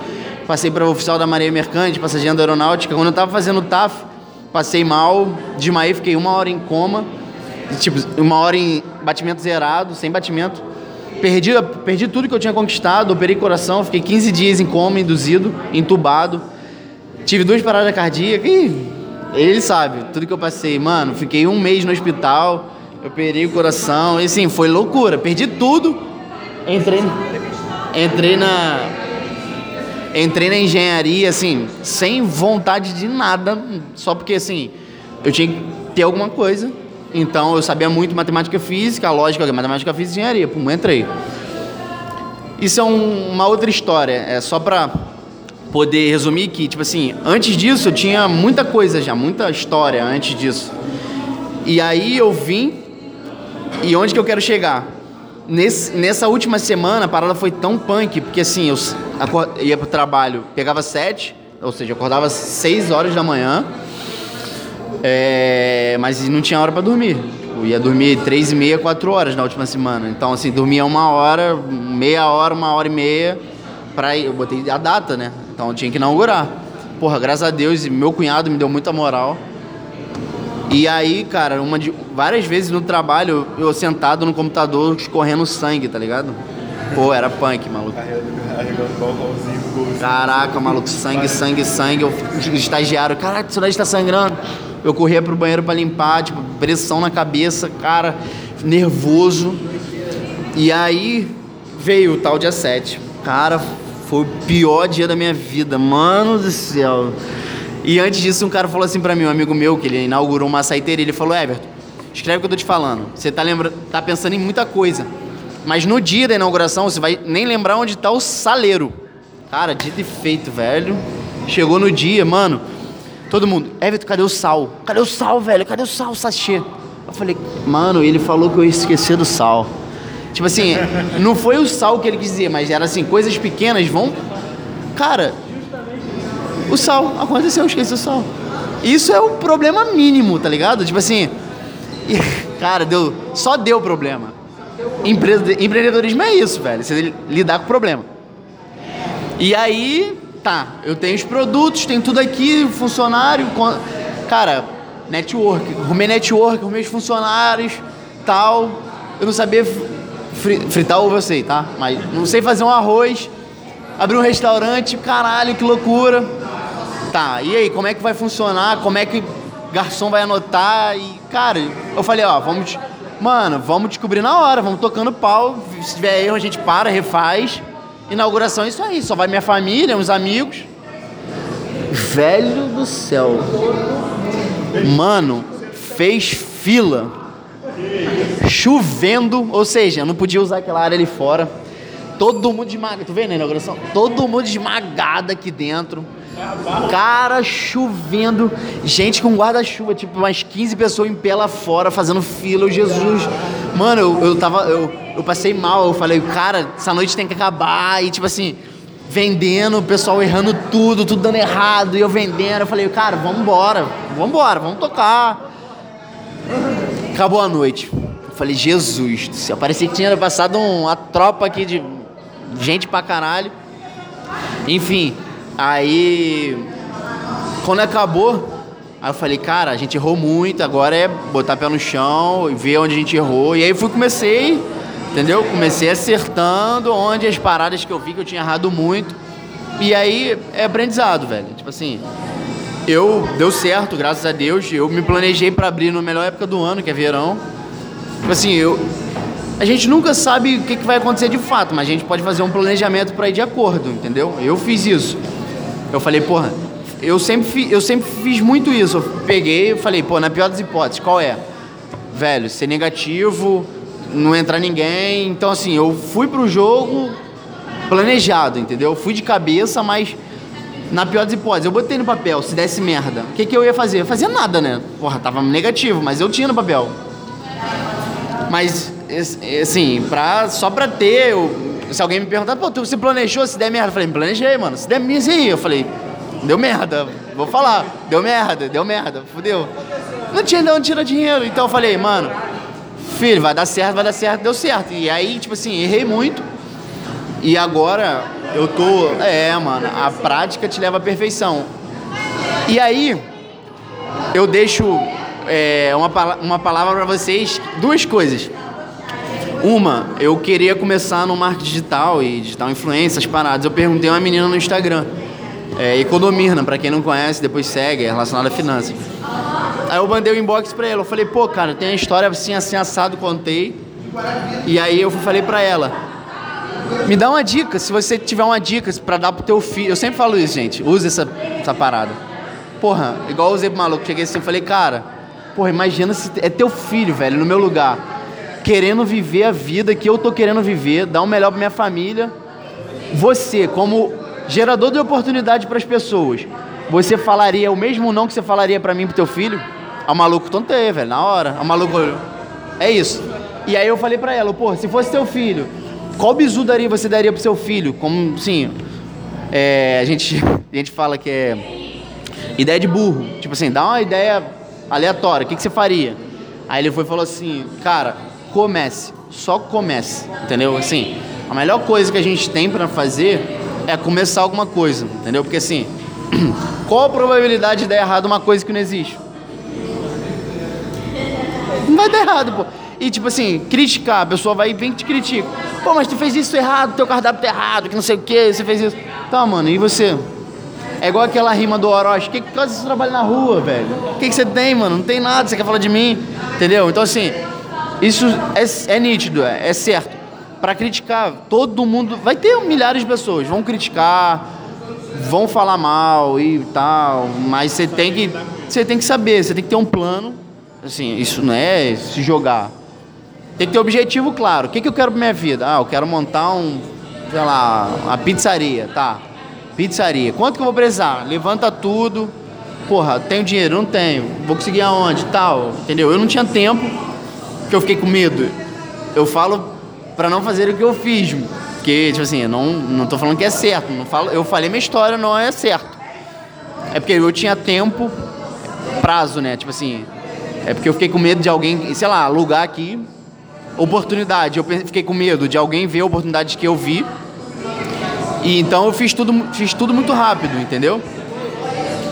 passei para oficial da Marinha Mercante, passageiro da Aeronáutica. Quando eu tava fazendo TAF, passei mal, desmaiei, fiquei uma hora em coma, tipo, uma hora em batimento zerado, sem batimento. Perdi, perdi tudo que eu tinha conquistado, operei coração, fiquei 15 dias em coma, induzido, entubado. Tive duas paradas cardíacas e ele sabe, tudo que eu passei. Mano, fiquei um mês no hospital, operei o coração, e assim, foi loucura. Perdi tudo. Entrei, entrei na. Entrei na engenharia, assim, sem vontade de nada, só porque, assim, eu tinha que ter alguma coisa. Então, eu sabia muito matemática física, lógica, matemática, física e engenharia. Pum, entrei. Isso é um, uma outra história, é só pra poder resumir que, tipo assim, antes disso eu tinha muita coisa já, muita história antes disso. E aí eu vim, e onde que eu quero chegar? Nesse, nessa última semana a parada foi tão punk, porque assim, eu ia pro trabalho, pegava sete, ou seja, eu acordava seis horas da manhã, é, mas não tinha hora pra dormir. Tipo, ia dormir três e meia, quatro horas na última semana. Então, assim, dormia uma hora, meia hora, uma hora e meia. Pra, eu botei a data, né? Então eu tinha que inaugurar. Porra, graças a Deus, meu cunhado me deu muita moral. E aí, cara, uma de, várias vezes no trabalho, eu sentado no computador, escorrendo sangue, tá ligado? Pô, era punk, maluco. O. Caraca, maluco, sangue, sangue, sangue. Eu, o estagiário, caraca, isso daí está sangrando. Eu corria pro banheiro pra limpar, tipo, pressão na cabeça, cara, nervoso. E aí veio o tal dia 7. Cara, foi o pior dia da minha vida, mano do céu. E antes disso, um cara falou assim pra mim, um amigo meu, que ele inaugurou uma açaiteria, ele falou, Everton, escreve o que eu tô te falando. Você tá, lembra... tá pensando em muita coisa. Mas no dia da inauguração, você vai nem lembrar onde tá o saleiro. Cara, dito e feito, velho. Chegou no dia, mano. Todo mundo, Everton, cadê o sal? Cadê o sal, velho? Cadê o sal, sachê? Eu falei, mano, ele falou que eu ia esquecer do sal. Tipo assim, não foi o sal que ele quis dizer, mas era assim, coisas pequenas vão. Cara, o sal, aconteceu, eu esqueci o sal. Isso é o problema mínimo, tá ligado? Tipo assim, cara, deu, só deu problema. Empre- empreendedorismo é isso, velho, você lidar com problema. E aí, tá, eu tenho os produtos, tenho tudo aqui, funcionário, cara, network, arrumei network, arrumei os funcionários, tal. Eu não sabia fri- fritar ovo, eu sei, tá? Mas não sei fazer um arroz, abrir um restaurante, caralho, que loucura. Tá, e aí, como é que vai funcionar? Como é que garçom vai anotar? E, cara, eu falei, ó, vamos. Mano, vamos descobrir na hora, vamos tocando pau. Se tiver erro, a gente para, refaz. Inauguração é isso aí, só vai minha família, uns amigos. Velho do céu. Mano, fez fila. Chovendo, ou seja, não podia usar aquela área ali fora. Todo mundo esmagado, tu vê na inauguração? Todo mundo esmagado aqui dentro. Cara, chovendo. Gente com guarda-chuva, tipo, umas 15 pessoas em pé lá fora, fazendo fila, Jesus. Mano, eu, eu tava. Eu, eu passei mal, eu falei, cara, essa noite tem que acabar. E tipo assim, vendendo, o pessoal errando tudo, tudo dando errado, e eu vendendo. Eu falei, cara, vamos embora, vamos tocar. Acabou a noite. Eu falei, Jesus do céu. Parecia que tinha passado um- uma tropa aqui de gente pra caralho. Enfim, aí. Quando acabou, aí eu falei, cara, a gente errou muito, agora é botar pé no chão e ver onde a gente errou. E aí fui, comecei Entendeu? Comecei acertando onde as paradas que eu vi que eu tinha errado muito. E aí é aprendizado, velho. Tipo assim, eu deu certo, graças a Deus. Eu me planejei para abrir na melhor época do ano, que é verão. Tipo assim, eu a gente nunca sabe o que vai acontecer de fato, mas a gente pode fazer um planejamento para ir de acordo, entendeu? Eu fiz isso. Eu falei, porra, eu sempre, fi, eu sempre fiz muito isso. Eu peguei e falei, pô, na pior das hipóteses, qual é? Velho, ser negativo, não entrar ninguém. Então, assim, eu fui pro jogo planejado, entendeu? Eu fui de cabeça, mas na pior das hipóteses, eu botei no papel, se desse merda, o que, que eu ia fazer? Eu fazia nada, né? Porra, tava negativo, mas eu tinha no papel. Mas, assim, pra, só pra ter, eu, se alguém me perguntar, pô, tu se planejou se der merda? Eu falei, me planejei, mano. Se der merda? Eu falei, deu merda, vou falar, deu merda, deu merda, fudeu. Não tinha onde tirar dinheiro, então eu falei, mano, filho, vai dar certo, vai dar certo, deu certo. E aí, tipo assim, errei muito. E agora eu tô. É, mano, a prática te leva à perfeição. E aí, eu deixo é, uma, uma palavra para vocês, duas coisas. Uma, eu queria começar no marketing digital e digital influência, as paradas. Eu perguntei a uma menina no Instagram, é, Economirna, para quem não conhece, depois segue, é relacionada a finanças. Aí eu mandei o um inbox pra ela, eu falei, pô, cara, tem uma história assim, assim, assado, contei. E aí eu falei pra ela, me dá uma dica, se você tiver uma dica para dar pro teu filho. Eu sempre falo isso, gente, usa essa, essa parada. Porra, igual eu usei pro maluco, cheguei assim e falei, cara, porra, imagina se é teu filho, velho, no meu lugar, querendo viver a vida que eu tô querendo viver, dar o melhor pra minha família. Você, como gerador de oportunidade para as pessoas, você falaria o mesmo não que você falaria para mim pro teu filho? Ao maluco tontei, velho, na hora. Ao maluco. É isso. E aí eu falei pra ela, pô, se fosse teu filho, qual bizu daria, você daria pro seu filho? Como, sim, é, a, gente, a gente fala que é ideia de burro. Tipo assim, dá uma ideia aleatória, o que, que você faria? Aí ele foi e falou assim, cara, comece, só comece, entendeu? Assim, a melhor coisa que a gente tem para fazer é começar alguma coisa, entendeu? Porque assim, qual a probabilidade de dar errado uma coisa que não existe? Não vai dar errado, pô. E tipo assim, criticar, a pessoa vai e vem te critica. Pô, mas tu fez isso errado, teu cardápio tá errado, que não sei o que, você fez isso. Tá, mano, e você? É igual aquela rima do Orochi. Que que você trabalha na rua, velho? O que que você tem, mano? Não tem nada, você quer falar de mim? Entendeu? Então assim, isso é, é nítido, é, é certo. Para criticar, todo mundo. Vai ter milhares de pessoas, vão criticar, vão falar mal e tal, mas você tem que. Você tem que saber, você tem que ter um plano. Assim, isso não é se jogar. Tem que ter objetivo claro. O que, que eu quero pra minha vida? Ah, eu quero montar um, sei lá, uma pizzaria, tá? Pizzaria. Quanto que eu vou precisar? Levanta tudo. Porra, tenho dinheiro? Não tenho. Vou conseguir aonde? Tal. Entendeu? Eu não tinha tempo, porque eu fiquei com medo. Eu falo para não fazer o que eu fiz. Porque, tipo assim, eu não, não tô falando que é certo. Não falo, eu falei minha história, não é certo. É porque eu tinha tempo, prazo, né? Tipo assim, é porque eu fiquei com medo de alguém, sei lá, alugar aqui, oportunidade. Eu fiquei com medo de alguém ver a oportunidade que eu vi. E então eu fiz tudo, fiz tudo muito rápido, entendeu?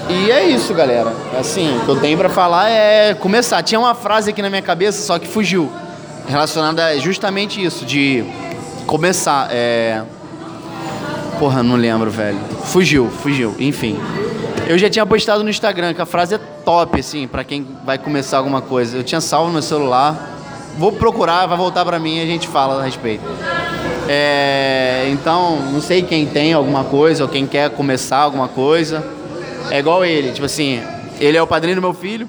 E é isso, galera. Assim, o que eu tenho para falar é começar. Tinha uma frase aqui na minha cabeça, só que fugiu. Relacionada a justamente isso, de começar. É... Porra, não lembro, velho. Fugiu, fugiu. Enfim. Eu já tinha postado no Instagram que a frase é top, assim, para quem vai começar alguma coisa. Eu tinha salvo no celular. Vou procurar, vai voltar para mim e a gente fala a respeito. É, então, não sei quem tem alguma coisa ou quem quer começar alguma coisa. É igual ele, tipo assim, ele é o padrinho do meu filho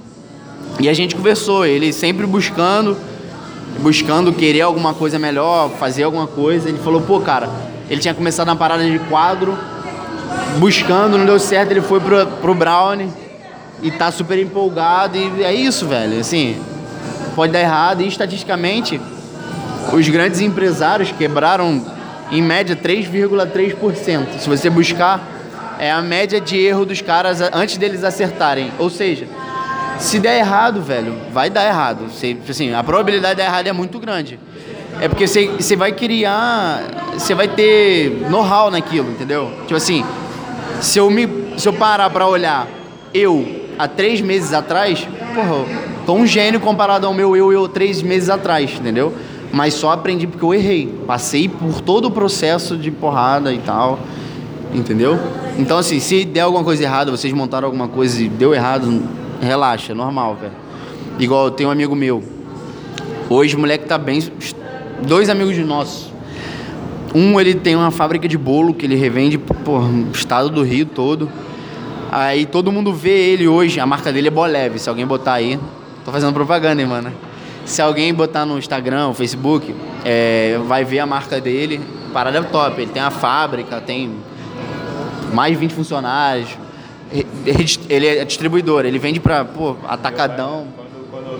e a gente conversou, ele sempre buscando, buscando querer alguma coisa melhor, fazer alguma coisa. Ele falou, pô, cara, ele tinha começado na parada de quadro, buscando, não deu certo, ele foi pro, pro Brownie e tá super empolgado e é isso, velho. Assim, pode dar errado e estatisticamente os grandes empresários quebraram em média 3,3%. Se você buscar, é a média de erro dos caras antes deles acertarem. Ou seja, se der errado, velho, vai dar errado. Você, assim, a probabilidade de dar errado é muito grande. É porque você, você vai criar, você vai ter know-how naquilo, entendeu? Tipo assim, se eu, me, se eu parar para olhar eu há três meses atrás, porra, tô um gênio comparado ao meu eu, eu três meses atrás, entendeu? Mas só aprendi porque eu errei. Passei por todo o processo de porrada e tal. Entendeu? Então, assim, se der alguma coisa errada, vocês montaram alguma coisa e deu errado, relaxa, é normal, velho. Igual eu tenho um amigo meu. Hoje o moleque tá bem. Dois amigos nossos. Um, ele tem uma fábrica de bolo que ele revende por estado do Rio todo. Aí todo mundo vê ele hoje, a marca dele é Boleve. Se alguém botar aí, tô fazendo propaganda, hein, mano. Se alguém botar no Instagram, Facebook, é, vai ver a marca dele. Parada é top. Ele tem a fábrica, tem mais de 20 funcionários. Ele é distribuidor, ele vende pra pô, Atacadão,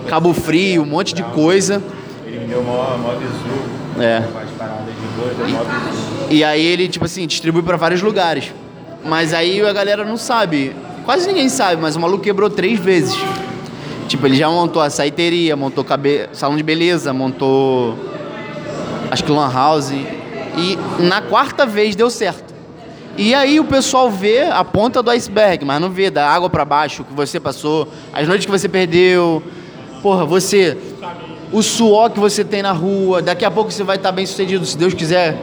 Cabo Frio, um monte de coisa. Ele me deu mó, mó bizu. É. E aí ele, tipo assim, distribui pra vários lugares. Mas aí a galera não sabe. Quase ninguém sabe, mas o maluco quebrou três vezes. Tipo, ele já montou a saiteria, montou cabe... salão de beleza, montou. Acho que lan house. E na quarta vez deu certo. E aí o pessoal vê a ponta do iceberg, mas não vê da água pra baixo que você passou, as noites que você perdeu. Porra, você. O suor que você tem na rua, daqui a pouco você vai estar bem sucedido, se Deus quiser.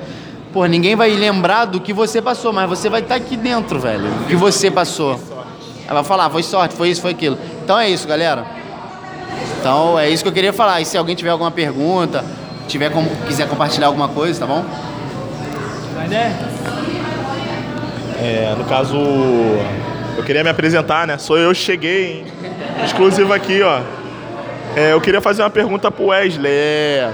Porra, ninguém vai lembrar do que você passou, mas você vai estar aqui dentro, velho. O que você passou. Ela vai falar, foi sorte, foi isso, foi aquilo. Então é isso, galera. Então é isso que eu queria falar. E se alguém tiver alguma pergunta, tiver quiser compartilhar alguma coisa, tá bom? É, no caso, eu queria me apresentar, né? Sou eu, cheguei, hein? Exclusivo aqui, ó. É, eu queria fazer uma pergunta pro Wesley. É,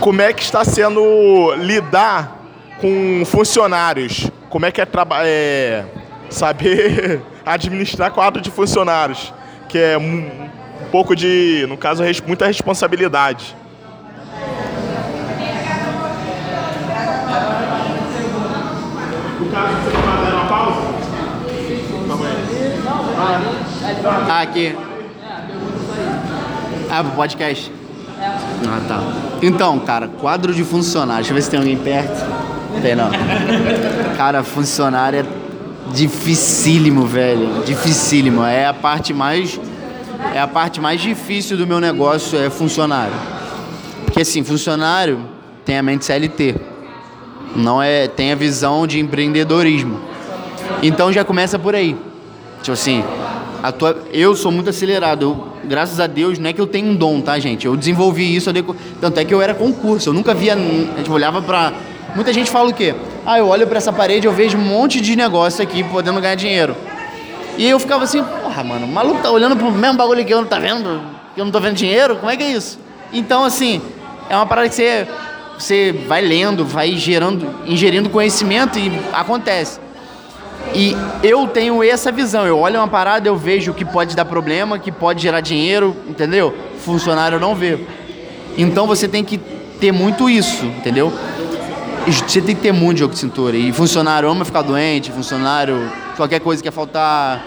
como é que está sendo lidar com funcionários? Como é que é, é saber administrar quadro de funcionários? Que é um, pouco de, no caso, muita responsabilidade. No caso, você vai fazer uma pausa? Calma aí. Ah, aqui. Ah, pro podcast. Ah, tá. Então, cara, quadro de funcionário. Deixa eu ver se tem alguém perto. Tem não. Cara, funcionário é dificílimo, velho. Dificílimo. É a parte mais. É a parte mais difícil do meu negócio, é funcionário. Porque assim, funcionário tem a mente CLT. Não é. Tem a visão de empreendedorismo. Então já começa por aí. Tipo assim, tua, eu sou muito acelerado. Eu, graças a Deus, não é que eu tenho um dom, tá, gente? Eu desenvolvi isso, deco- tanto é que eu era concurso. Eu nunca via. A gente olhava pra. Muita gente fala o quê? Ah, eu olho pra essa parede, eu vejo um monte de negócio aqui podendo ganhar dinheiro. E eu ficava assim, porra, mano, o maluco tá olhando pro mesmo bagulho que eu não tá vendo, que eu não tô vendo dinheiro, como é que é isso? Então, assim, é uma parada que você, você vai lendo, vai gerando, ingerindo conhecimento e acontece. E eu tenho essa visão. Eu olho uma parada, eu vejo que pode dar problema, que pode gerar dinheiro, entendeu? Funcionário não vê. Então você tem que ter muito isso, entendeu? Você tem que ter muito jogo de cintura. E funcionário ama ficar doente, funcionário, qualquer coisa que faltar,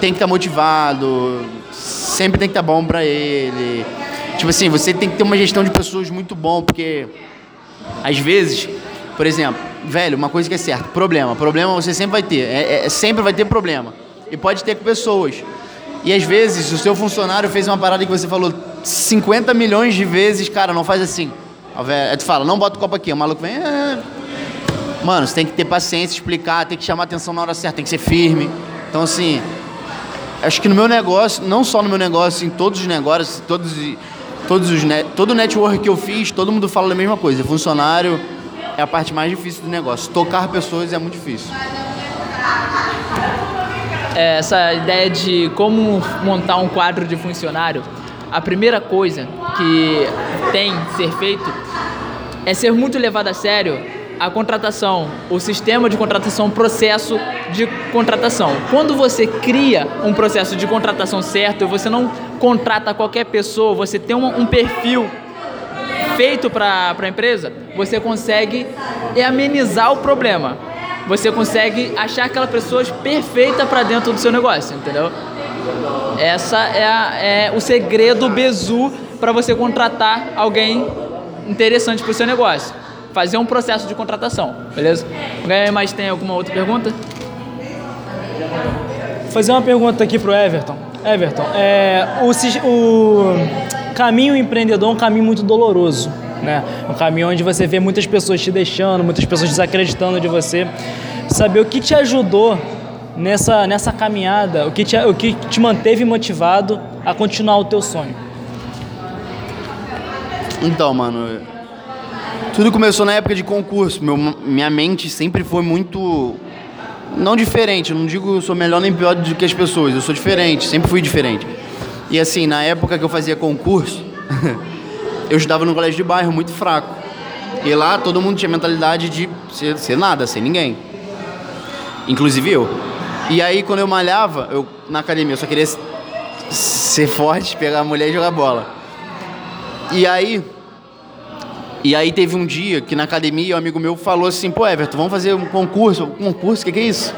tem que estar motivado, sempre tem que estar bom pra ele. Tipo assim, você tem que ter uma gestão de pessoas muito bom, porque às vezes, por exemplo, velho, uma coisa que é certa, problema. Problema você sempre vai ter. É, é- sempre vai ter problema. E pode ter com pessoas. E às vezes o seu funcionário fez uma parada que você falou 50 milhões de vezes, cara, não faz assim. Aí tu fala, não bota o copo aqui. O maluco vem. "É". Mano, você tem que ter paciência, explicar, tem que chamar atenção na hora certa, tem que ser firme. Então, assim, acho que no meu negócio, não só no meu negócio, em todos os negócios, todos, todos os todo o network que eu fiz, todo mundo fala a mesma coisa. Funcionário é a parte mais difícil do negócio. Tocar pessoas é muito difícil. É, essa ideia de como montar um quadro de funcionário, a primeira coisa que tem que ser feito é ser muito levado a sério a contratação, o sistema de contratação, o processo de contratação. Quando você cria um processo de contratação certo, você não contrata qualquer pessoa, você tem um, um perfil feito para a empresa, você consegue amenizar o problema. Você consegue achar aquela pessoa perfeita para dentro do seu negócio, entendeu? Essa é, a- é o segredo Bezu para você contratar alguém interessante para o seu negócio. Fazer um processo de contratação, beleza? Alguém mais tem alguma outra pergunta? Fazer uma pergunta aqui pro Everton. Everton, é, o, o caminho empreendedor é um caminho muito doloroso, né? Um caminho onde você vê muitas pessoas te deixando, muitas pessoas desacreditando de você. Saber o que te ajudou nessa, nessa caminhada, o que, te, o que te manteve motivado a continuar o teu sonho. Então, mano, tudo começou na época de concurso. Meu, minha mente sempre foi muito. Não diferente, eu não digo eu sou melhor nem pior do que as pessoas, eu sou diferente, sempre fui diferente. E assim, na época que eu fazia concurso, eu estudava num colégio de bairro muito fraco. E lá todo mundo tinha mentalidade de ser, ser nada, ser ninguém. Inclusive eu. E aí quando eu malhava, eu, na academia, eu só queria ser forte, pegar a mulher e jogar bola. E aí. E aí teve um dia que na academia um amigo meu falou assim, pô Everton, vamos fazer um concurso. Um concurso, o que, que é isso?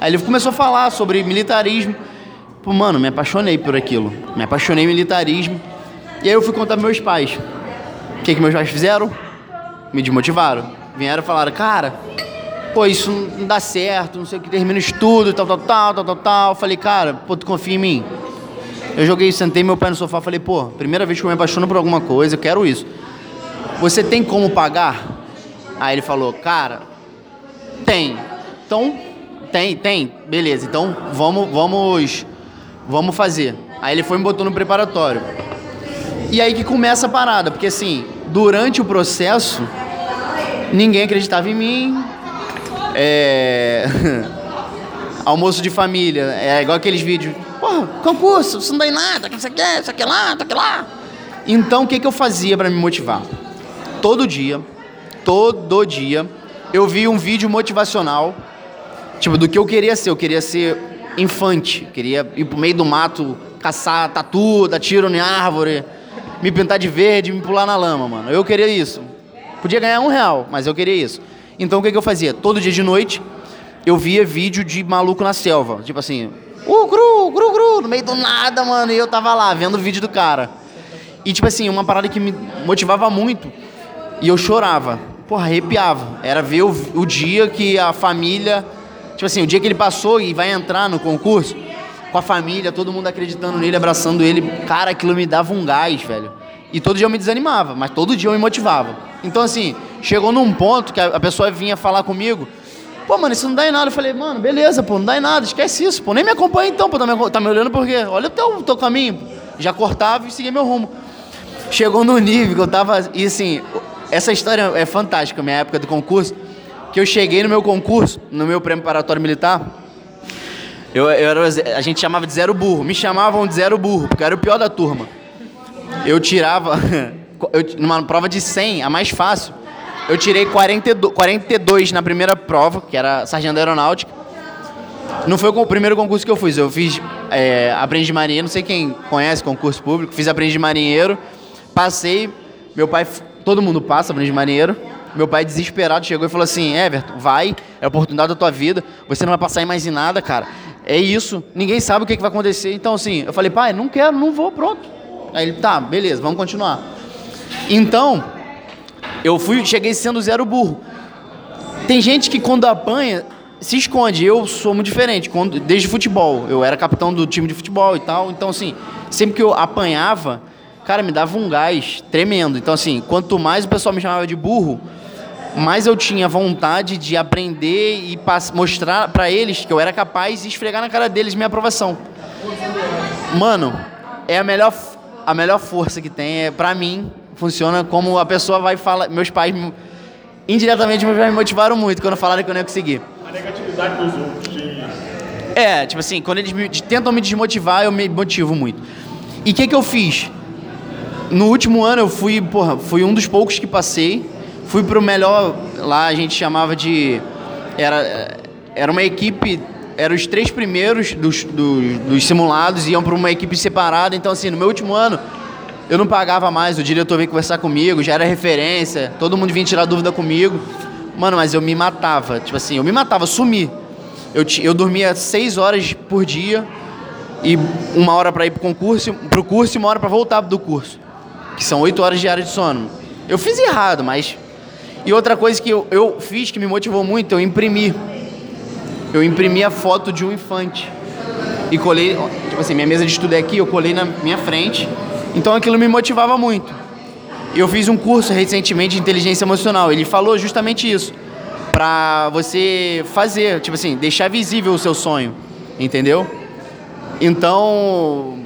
Aí ele começou a falar sobre militarismo. Pô, mano, me apaixonei por aquilo. Me apaixonei militarismo. E aí eu fui contar pros meus pais. O que, que meus pais fizeram? Me desmotivaram. Vieram e falaram, cara, pô, isso não dá certo, não sei o que, termina o estudo, tal, tal, tal, tal, tal, tal. Falei, cara, pô, tu confia em mim? Eu joguei, sentei meu pai no sofá, falei, pô, primeira vez que eu me apaixono por alguma coisa, eu quero isso. Você tem como pagar? Aí ele falou, cara, tem. Então, tem, tem, beleza. Então, vamos, vamos, vamos fazer. Aí ele foi e me botou no preparatório. E aí que começa a parada, porque assim, durante o processo, ninguém acreditava em mim. É... Almoço de família, é igual aqueles vídeos. Porra, concurso, isso não dá em nada, que você quer, isso aqui lá, isso aqui lá. Então, o que, que eu fazia para me motivar? Todo dia, todo dia, eu via um vídeo motivacional, tipo, do que eu queria ser. Eu queria ser infante, queria ir pro meio do mato, caçar tatu, dar tiro em árvore, me pintar de verde, me pular na lama, mano. Eu queria isso. Podia ganhar um real, mas eu queria isso. Então o que, que eu fazia? Todo dia de noite eu via vídeo de maluco na selva. Tipo assim, uh, gru, gru, gru, no meio do nada, mano. E eu tava lá vendo o vídeo do cara. E tipo assim, uma parada que me motivava muito. E eu chorava. Porra, arrepiava. Era ver o, o dia que a família. Tipo assim, o dia que ele passou e vai entrar no concurso com a família, todo mundo acreditando nele, abraçando ele. Cara, aquilo me dava um gás, velho. E todo dia eu me desanimava, mas todo dia eu me motivava. Então, assim, chegou num ponto que a pessoa vinha falar comigo. Pô, mano, isso não dá em nada. Eu falei, mano, beleza, pô, não dá em nada, esquece isso, pô. Nem me acompanha então, pô, tá me, tá me olhando por quê? Olha o teu, teu caminho. Já cortava e seguia meu rumo. Chegou no nível que eu tava. E assim, essa história é fantástica, minha época do concurso. Que eu cheguei no meu concurso, no meu preparatório militar. Eu, eu era, a gente chamava de zero burro. Me chamavam de zero burro, porque eu era o pior da turma. Eu tirava. Eu, numa prova de 100, a mais fácil, eu tirei 42, 42 na primeira prova, que era sargento da aeronáutica. Não foi o primeiro concurso que eu fiz. Eu fiz é, aprendiz de marinheiro, não sei quem conhece concurso público. Fiz aprendiz de marinheiro, passei. Meu pai, todo mundo passa aprendiz de marinheiro. Meu pai, desesperado, chegou e falou assim: Everton, vai, é a oportunidade da tua vida. Você não vai passar em mais em nada, cara. É isso. Ninguém sabe o que, que vai acontecer. Então, assim, eu falei, pai, não quero, não vou, pronto. Aí ele, tá, beleza, vamos continuar. Então, eu fui, cheguei sendo zero burro. Tem gente que quando apanha se esconde. Eu sou muito diferente. Quando, desde futebol, eu era capitão do time de futebol e tal. Então, assim, sempre que eu apanhava, cara, me dava um gás tremendo. Então, assim, quanto mais o pessoal me chamava de burro, mais eu tinha vontade de aprender e mostrar para eles que eu era capaz de esfregar na cara deles minha aprovação. Mano, é a melhor, a melhor força que tem. É, pra mim, funciona como a pessoa vai falar. Meus pais, indiretamente, meus pais me motivaram muito quando falaram que eu não ia conseguir. A negatividade dos outros. É, tipo assim, quando eles me, tentam me desmotivar, eu me motivo muito. E o que, que eu fiz? No último ano eu fui, porra, fui um dos poucos que passei. Fui pro melhor, lá a gente chamava de. Era, era uma equipe eram os três primeiros dos, dos, dos simulados, iam para uma equipe separada. Então, assim, no meu último ano, eu não pagava mais, o diretor veio conversar comigo, já era referência, todo mundo vinha tirar dúvida comigo. Mano, mas eu me matava, tipo assim, eu me matava, sumi. Eu, eu dormia seis horas por dia e uma hora para ir pro concurso, pro curso e uma hora para voltar do curso, que são oito horas diárias de sono. Eu fiz errado, mas e outra coisa que eu, eu fiz que me motivou muito, eu imprimi eu imprimi a foto de um infante. E colei, tipo assim, minha mesa de estudo é aqui, eu colei na minha frente Então aquilo me motivava muito. Eu fiz um curso recentemente de inteligência emocional. Ele falou justamente isso. Pra você fazer, tipo assim, deixar visível o seu sonho. Entendeu? Então,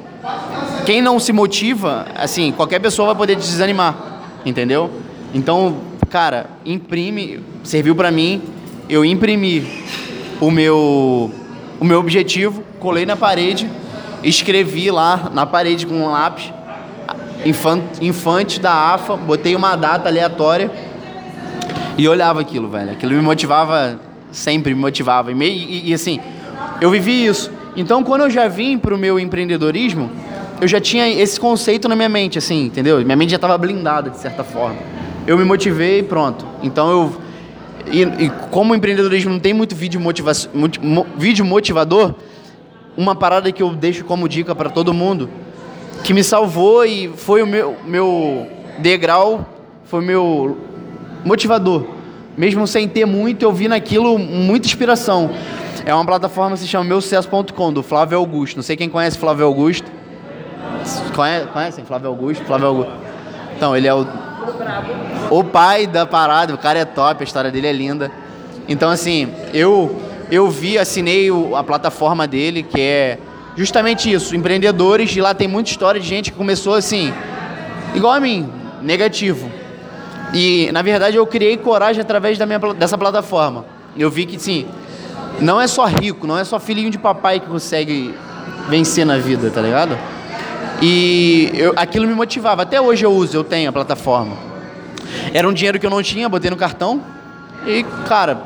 quem não se motiva, assim, qualquer pessoa vai poder desanimar. Entendeu? Então, cara, imprime. Serviu pra mim. Eu imprimi o meu, o meu objetivo, colei na parede, escrevi lá na parede com um lápis infante, da AFA, botei uma data aleatória e olhava aquilo, velho. Aquilo me motivava, sempre me motivava. E, e, e assim, eu vivi isso. Então, quando eu já vim pro meu empreendedorismo, eu já tinha esse conceito na minha mente, assim, entendeu? Minha mente já estava blindada, de certa forma. Eu me motivei e pronto. Então, eu... E, e como o empreendedorismo não tem muito vídeo, motiva mo, vídeo motivador, uma parada que eu deixo como dica para todo mundo que me salvou e foi o meu, meu degrau, foi meu motivador. Mesmo sem ter muito, eu vi naquilo muita inspiração. É uma plataforma que se chama meusucesso.com, do Flávio Augusto. Não sei quem conhece Flávio Augusto. Conhe conhecem Flávio Augusto? Flávio Augusto. Então, ele é o, o pai da parada, o cara é top, a história dele é linda. Então, assim, eu, eu vi, assinei a plataforma dele, que é justamente isso, empreendedores, e lá tem muita história de gente que começou assim, igual a mim, negativo. E, na verdade, eu criei coragem através da minha, dessa plataforma. Eu vi que, sim, não é só rico, não é só filhinho de papai que consegue vencer na vida, tá ligado? E eu, aquilo me motivava. Até hoje eu uso, eu tenho a plataforma. Era um dinheiro que eu não tinha, botei no cartão. E, cara,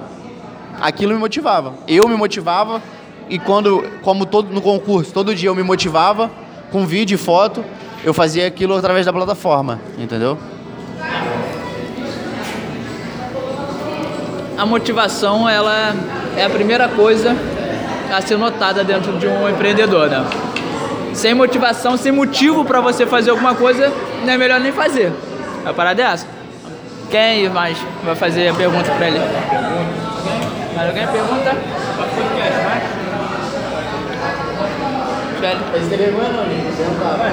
aquilo me motivava. Eu me motivava e quando, como todo no concurso, todo dia eu me motivava com vídeo e foto, eu fazia aquilo através da plataforma, entendeu? A motivação, ela é a primeira coisa a ser notada dentro de um empreendedor, né? Sem motivação, sem motivo para você fazer alguma coisa, não é melhor nem fazer. A parada é essa. Quem mais vai fazer a pergunta para ele? Mais alguém pergunta?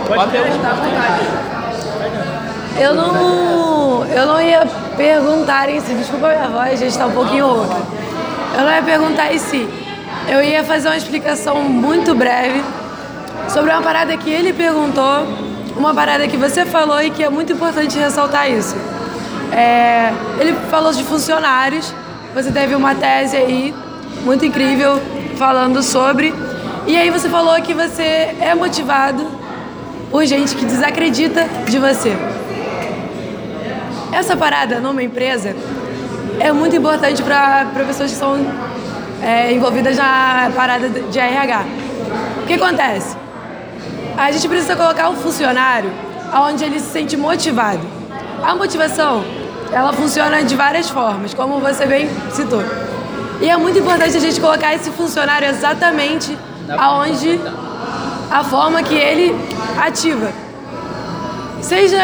Pode perguntar à vontade. Eu não, eu não ia perguntar em si, desculpa a minha voz, gente está um pouquinho rouca. Eu não ia perguntar em si. Eu ia fazer uma explicação muito breve sobre uma parada que ele perguntou, uma parada que você falou e que é muito importante ressaltar isso. É, ele falou de funcionários, você teve uma tese aí muito incrível falando sobre e aí você falou que você é motivado por gente que desacredita de você. Essa parada numa empresa é muito importante para pessoas que são é, envolvidas na parada de RH. O que acontece? A gente precisa colocar o funcionário onde ele se sente motivado. A motivação, ela funciona de várias formas, como você bem citou. E é muito importante a gente colocar esse funcionário exatamente aonde a forma que ele ativa. Seja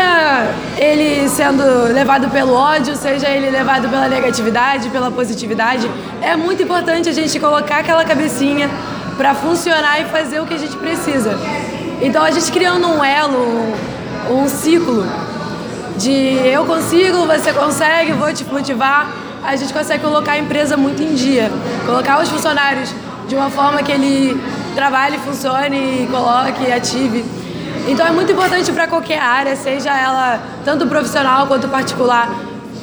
ele sendo levado pelo ódio, seja ele levado pela negatividade, pela positividade, é muito importante a gente colocar aquela cabecinha para funcionar e fazer o que a gente precisa. Então a gente criando um elo, um, um ciclo de eu consigo, você consegue, vou te motivar, a gente consegue colocar a empresa muito em dia, colocar os funcionários de uma forma que ele trabalhe, funcione, coloque, ative. Então é muito importante para qualquer área, seja ela tanto profissional quanto particular.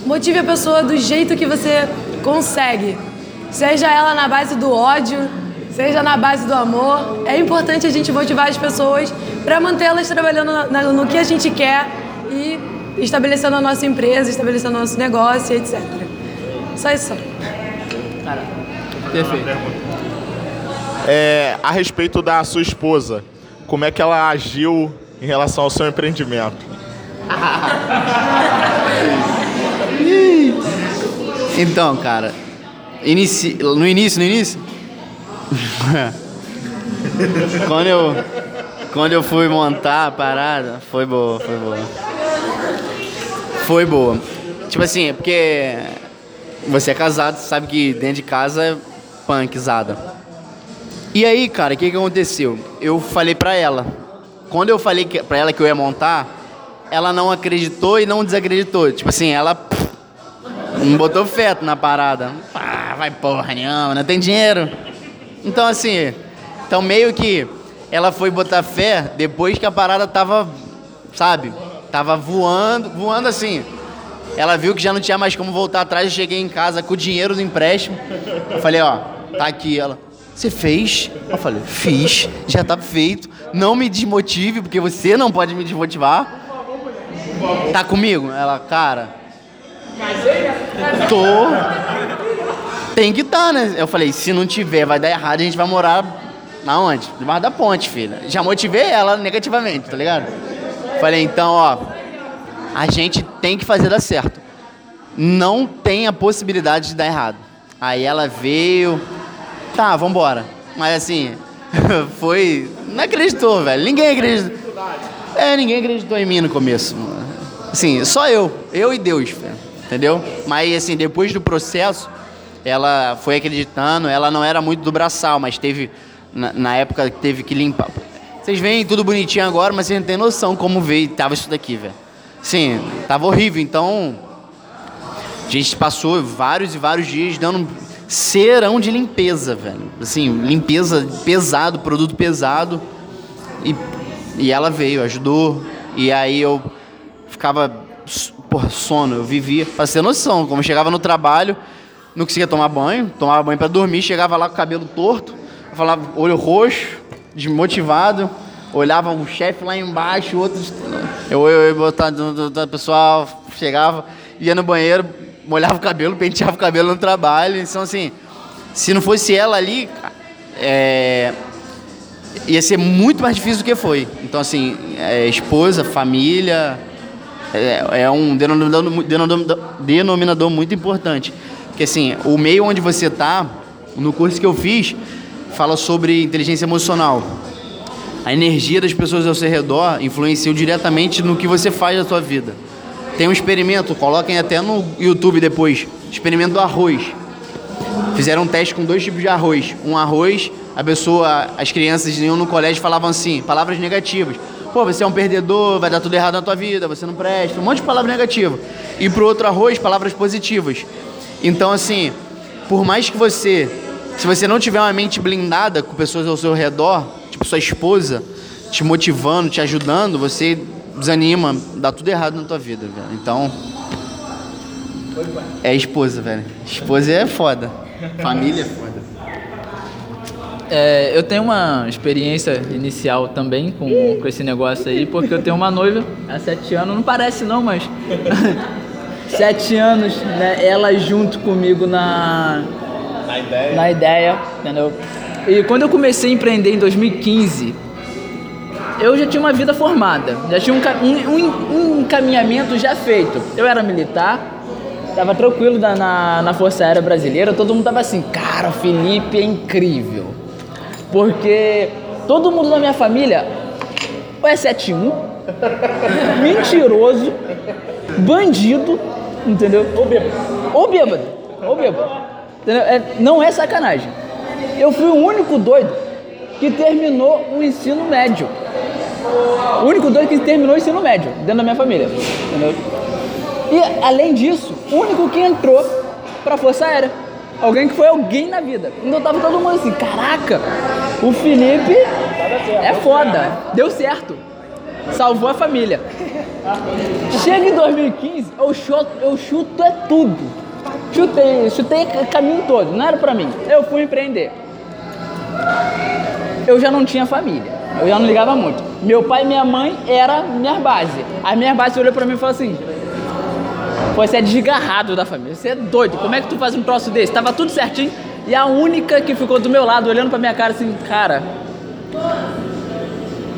Motive a pessoa do jeito que você consegue. Seja ela na base do ódio, seja na base do amor. É importante a gente motivar as pessoas para mantê-las trabalhando no, no que a gente quer e estabelecendo a nossa empresa, estabelecendo o nosso negócio, etc. Só isso. Cara, perfeito é, a respeito da sua esposa. Como é que ela agiu em relação ao seu empreendimento? então, cara, inici... no início, no início, quando eu quando eu fui montar a parada, foi boa, foi boa. Foi boa. Tipo assim, é porque você é casado, sabe que dentro de casa é punkzada. E aí, cara, o que, que aconteceu? Eu falei pra ela, quando eu falei que, pra ela que eu ia montar, ela não acreditou e não desacreditou. Tipo assim, ela pff, não botou feto na parada. Ah, vai porra nenhuma, não tem dinheiro. Então assim, então meio que ela foi botar fé depois que a parada tava, sabe, tava voando, voando assim. Ela viu que já não tinha mais como voltar atrás, eu cheguei em casa com o dinheiro do empréstimo. Eu falei, ó, tá aqui ela. Você fez? Eu falei, fiz, já tá feito. Não me desmotive, porque você não pode me desmotivar. Tá comigo? Ela, cara. Tô. Tem que estar, tá, né? Eu falei, se não tiver, vai dar errado, a gente vai morar na onde? Debaixo da ponte, filha. Já motivei ela negativamente, tá ligado? Falei, então, ó, a gente tem que fazer dar certo. Não tem a possibilidade de dar errado. Aí ela veio, tá, vambora. Mas assim, foi. Não acreditou, velho. Ninguém acreditou. É, ninguém acreditou em mim no começo. Assim, só eu. Eu e Deus, velho. Entendeu? Mas assim, depois do processo, ela foi acreditando. Ela não era muito do braçal, mas teve. Na, na época teve que limpar. Vocês veem tudo bonitinho agora, mas vocês não têm noção como veio tava isso daqui, velho. Sim, tava horrível. Então, a gente passou vários e vários dias dando serão de limpeza, velho. Assim, limpeza pesado, produto pesado. E, e ela veio, ajudou. E aí eu ficava, porra, sono, eu vivia. Pra ter noção, como eu chegava no trabalho, não conseguia tomar banho, tomava banho para dormir, chegava lá com o cabelo torto, falava olho roxo, desmotivado, olhava um chefe lá embaixo, outros. Eu, eu, eu botava, o pessoal chegava, ia no banheiro, molhava o cabelo, penteava o cabelo no trabalho. Então, assim, se não fosse ela ali, é, ia ser muito mais difícil do que foi. Então, assim, é, esposa, família, é, é um denominador, denominador, denominador, muito importante. Porque, assim, o meio onde você está, no curso que eu fiz, fala sobre inteligência emocional. A energia das pessoas ao seu redor influencia diretamente no que você faz da sua vida. Tem um experimento, coloquem até no YouTube depois. Experimento do arroz. Fizeram um teste com dois tipos de arroz. Um arroz, a pessoa, as crianças iam no colégio falavam assim, palavras negativas. Pô, você é um perdedor, vai dar tudo errado na tua vida, você não presta, um monte de palavras negativas. E pro outro arroz, palavras positivas. Então, assim, por mais que você, se você não tiver uma mente blindada com pessoas ao seu redor, tipo sua esposa, te motivando, te ajudando, você desanima, dá tudo errado na tua vida, velho. Então. É esposa, velho. Esposa é foda. Família é foda. É, eu tenho uma experiência inicial também com, com esse negócio aí, porque eu tenho uma noiva há sete anos, não parece não, mas. sete anos, né? Ela junto comigo na. Na ideia. Na ideia, entendeu? E quando eu comecei a empreender em 2015, eu já tinha uma vida formada, já tinha um, um, um encaminhamento já feito. Eu era militar, tava tranquilo na, na, na, Força Aérea Brasileira, todo mundo tava assim, cara, o Felipe é incrível. Porque todo mundo da minha família ou é 71, mentiroso, bandido, entendeu? Ou bêbado. Ou bêbado. Ou bêbado. Entendeu? É, não é sacanagem. Eu fui o único doido que terminou o ensino médio. O único doido que terminou o ensino médio dentro da minha família. Entendeu? E além disso, o único que entrou para a Força Aérea. Alguém que foi alguém na vida. Então tava todo mundo assim, caraca, o Felipe é foda, deu certo. Salvou a família. Chega em 2015, eu chuto, eu chuto é tudo. Chutei, chutei caminho todo, não era pra mim. Eu fui empreender. Eu já não tinha família. Eu já não ligava muito. Meu pai e minha mãe era minha base. A minha base olhou pra mim e falou assim: você é desgarrado da família. Você é doido. Como é que tu faz um troço desse? Tava tudo certinho. E a única que ficou do meu lado, olhando pra minha cara assim, cara.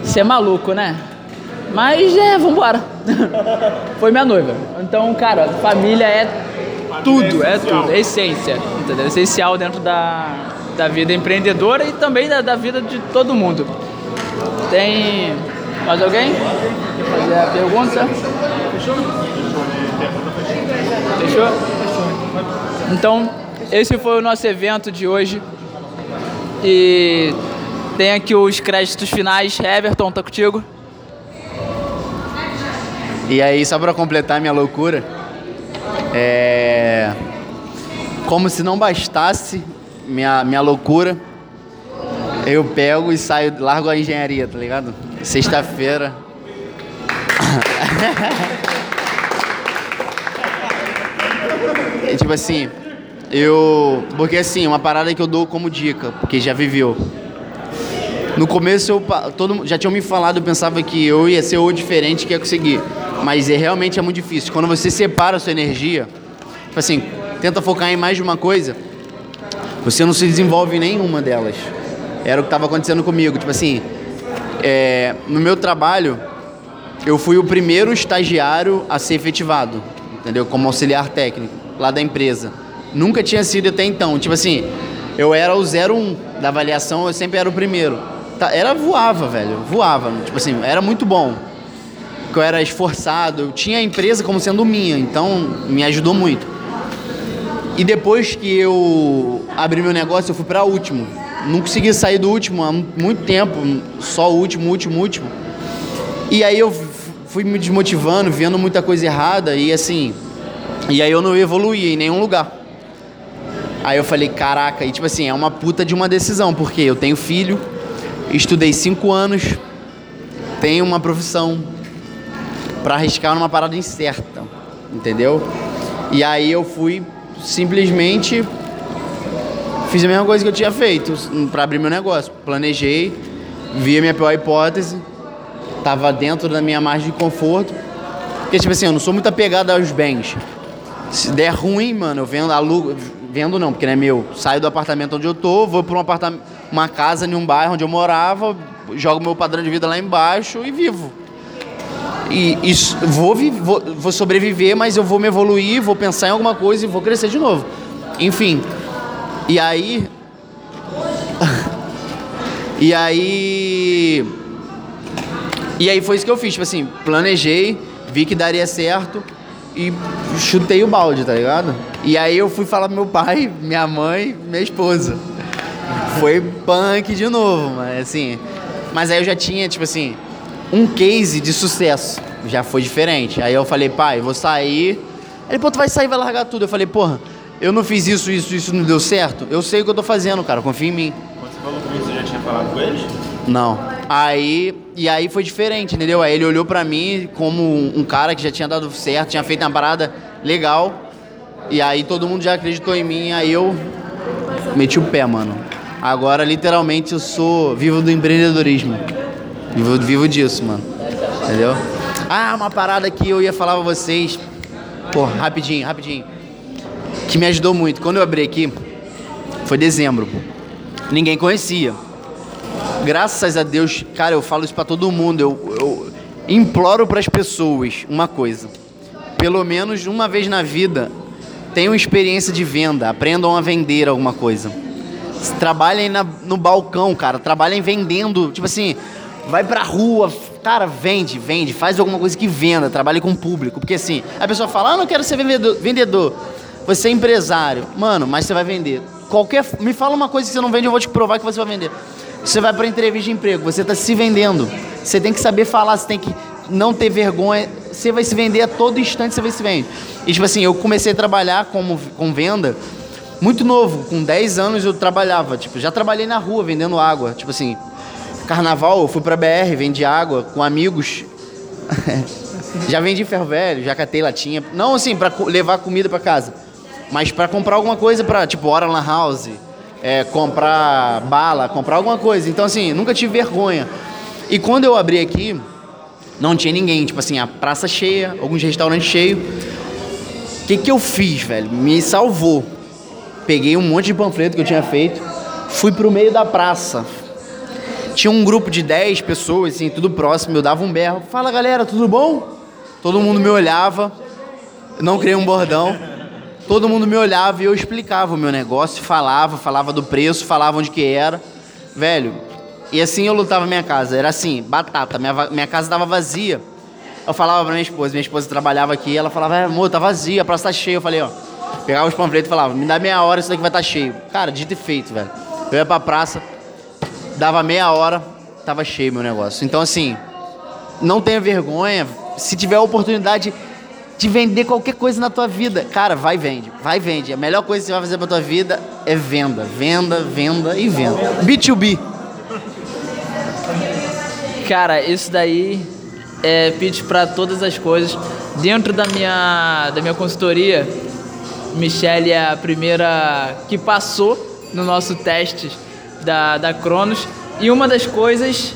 Você é maluco, né? Mas é, vambora. Foi minha noiva. Então, cara, família é tudo, é, tudo, é essência, entendeu? É essencial dentro da, da vida empreendedora e também da, da vida de todo mundo. Tem mais alguém? Quer fazer a pergunta? Fechou? Fechou? Então, esse foi o nosso evento de hoje. E tem aqui os créditos finais. Everton, tá contigo? E aí, só pra completar minha loucura, é. Como se não bastasse minha, minha loucura, eu pego e saio, largo a engenharia, tá ligado? Sexta-feira. É tipo assim, eu. Porque assim, uma parada que eu dou como dica, porque já viveu. No começo eu todo, já tinham me falado, eu pensava que eu ia ser o diferente que ia conseguir. Mas é, realmente é muito difícil. Quando você separa a sua energia, tipo assim, tenta focar em mais de uma coisa, você não se desenvolve em nenhuma delas. Era o que estava acontecendo comigo. Tipo assim, é, no meu trabalho, eu fui o primeiro estagiário a ser efetivado, entendeu? Como auxiliar técnico, lá da empresa. Nunca tinha sido até então. Tipo assim, eu era o 01 da avaliação, eu sempre era o primeiro. Tá, Era voava, velho, voava. Tipo assim, era muito bom. Porque eu era esforçado, eu tinha a empresa como sendo minha, então me ajudou muito. E depois que eu abri meu negócio, eu fui para último. Não consegui sair do último há muito tempo, só o último, último, último. E aí eu fui me desmotivando, vendo muita coisa errada e assim. E aí eu não evoluía em nenhum lugar. Aí eu falei, caraca, e tipo assim, é uma puta de uma decisão, porque eu tenho filho, estudei cinco anos, tenho uma profissão pra arriscar numa parada incerta, entendeu? E aí eu fui simplesmente fiz a mesma coisa que eu tinha feito pra abrir meu negócio. Planejei, vi a minha pior hipótese, tava dentro da minha margem de conforto. Porque, tipo assim, eu não sou muito apegado aos bens. Se der ruim, mano, eu vendo, alugo, vendo não, porque não é meu. Saio do apartamento onde eu tô, vou pra um apartamento, uma casa em um bairro onde eu morava, jogo meu padrão de vida lá embaixo e vivo. E, e vou, vou, vou sobreviver, mas eu vou me evoluir, vou pensar em alguma coisa e vou crescer de novo. Enfim. E aí. e aí. E aí foi isso que eu fiz, tipo assim, planejei, vi que daria certo e chutei o balde, tá ligado? E aí eu fui falar pro meu pai, minha mãe, minha esposa. Foi punk de novo, mas assim. Mas aí eu já tinha, tipo assim, um case de sucesso. Já foi diferente. Aí eu falei, pai, vou sair. Ele, pô, tu vai sair, vai largar tudo. Eu falei, porra, eu não fiz isso, isso, isso não deu certo. Eu sei o que eu tô fazendo, cara, confia em mim. Quando você falou comigo, você já tinha falado com eles? Não. Aí, e aí foi diferente, entendeu? Aí ele olhou pra mim como um um cara que já tinha dado certo, tinha feito uma parada legal. E aí todo mundo já acreditou em mim, aí eu meti o pé, mano. Agora, literalmente, eu sou vivo do empreendedorismo. Vivo, vivo disso, mano. Entendeu? Ah, uma parada que eu ia falar pra vocês. Pô, rapidinho, rapidinho. Que me ajudou muito. Quando eu abri aqui, foi dezembro. Ninguém conhecia graças a Deus, cara, eu falo isso pra todo mundo. Eu, eu imploro pras pessoas uma coisa: pelo menos uma vez na vida, tenham experiência de venda, aprendam a vender alguma coisa. Trabalhem na- no balcão, cara. Trabalhem vendendo. Tipo assim, vai pra rua, cara, vende, vende, faz alguma coisa que venda, trabalhe com o público. Porque assim, a pessoa fala, ah, não quero ser vendedor. vendedor. Você é empresário. Mano, mas você vai vender. Qualquer. Me fala uma coisa que você não vende, eu vou te provar que você vai vender. Você vai pra entrevista de emprego, você tá se vendendo. Você tem que saber falar, você tem que não ter vergonha. Você vai se vender a todo instante, você vai se vender. E tipo assim, eu comecei a trabalhar como, com venda muito novo, com 10 anos eu trabalhava, tipo, já trabalhei na rua vendendo água, tipo assim, carnaval, eu fui pra BR, vendi água com amigos. já vendi ferro velho, já catei latinha, não assim pra levar comida pra casa, mas pra comprar alguma coisa pra, tipo, hora lan house, é, comprar bala, comprar alguma coisa. Então assim, nunca tive vergonha. E quando eu abri aqui, não tinha ninguém, tipo assim, a praça cheia, alguns restaurantes cheios. O que que eu fiz, velho? Me salvou peguei um monte de panfleto que eu tinha feito, fui pro meio da praça. Tinha um grupo de 10 pessoas, assim, tudo próximo, eu dava um berro. Fala galera, tudo bom? Todo mundo me olhava, não criei um bordão. Todo mundo me olhava e eu explicava o meu negócio, falava, falava do preço, falava onde que era. Velho, e assim eu lutava minha casa. Era assim, batata, minha, minha casa tava vazia. Eu falava pra minha esposa, minha esposa trabalhava aqui, ela falava, é, amor, tá vazia, a praça tá cheia. Eu falei, ó, pegava os panfletos e falava, me dá meia hora, isso daqui vai estar cheio. Cara, dito e feito, velho. Eu ia pra praça, dava meia hora, tava cheio meu negócio. Então, assim, não tenha vergonha, se tiver a oportunidade de vender qualquer coisa na tua vida, cara, vai vende. Vai vende. A melhor coisa que você vai fazer pra tua vida é venda. Venda, venda e venda. B2B. Cara, isso daí é pitch para todas as coisas. Dentro da minha, da minha consultoria, Michelle é a primeira que passou no nosso teste da, da Cronos. E uma das coisas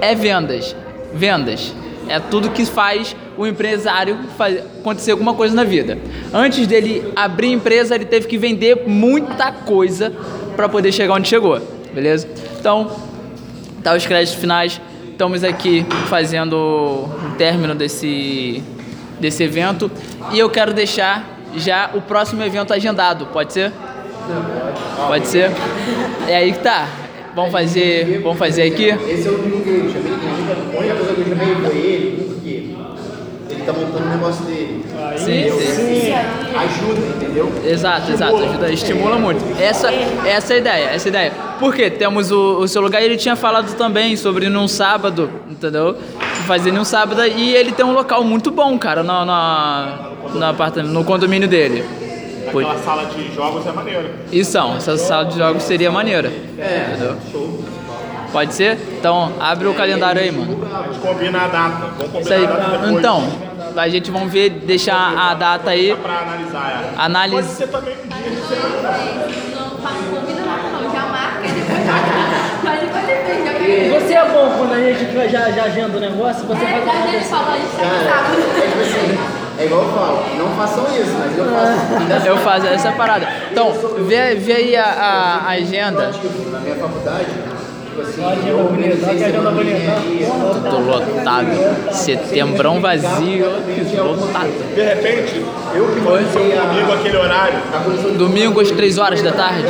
é vendas. Vendas. É tudo que faz o empresário faz, acontecer alguma coisa na vida. Antes dele abrir empresa, ele teve que vender muita coisa para poder chegar onde chegou. Beleza? Então, tá os créditos finais. Estamos aqui fazendo o término desse, desse evento. E eu quero deixar já o próximo evento agendado. Pode ser? Pode ser? É aí que tá. Vamos fazer, vamos fazer aqui? Esse é o Bill Gates. A única coisa que eu chamei foi ele, porque ele tá montando o negócio dele. Sim, sim. Ajuda, entendeu? Exato, exato. Ajuda, estimula muito. Essa, essa é a ideia, essa é a ideia. Porque temos o, o seu lugar e ele tinha falado também sobre num sábado, entendeu? Fazer num sábado e ele tem um local muito bom, cara, no, no, no, apartamento, no condomínio dele. Pô, Aquela sala de jogos é maneira. Isso, essa sala de jogos seria maneira. entendeu? Pode ser? Então, abre o calendário aí, mano. A gente combina a data. Vamos Isso combinar aí. a data depois. Então, a gente vamos ver, deixar a data aí. Pra analisar ela. Pode Análise. ser também um dia de semana. Não tá combina nada não, já marca e depois já Mas depois ele já pega. Você é bom quando a gente já, já agenda o negócio, você faz É, a gente falou isso no sábado. É é igual eu falo, não façam isso, mas eu faço. Eu faço essa parada. Então, vê, vê aí a, a- a agenda. Na minha faculdade, tipo assim, bonita. Tô lotado. Setembrão vazio. Lotado. De repente, eu que vou ser um amigo aquele horário. Domingo às 3 horas da tarde?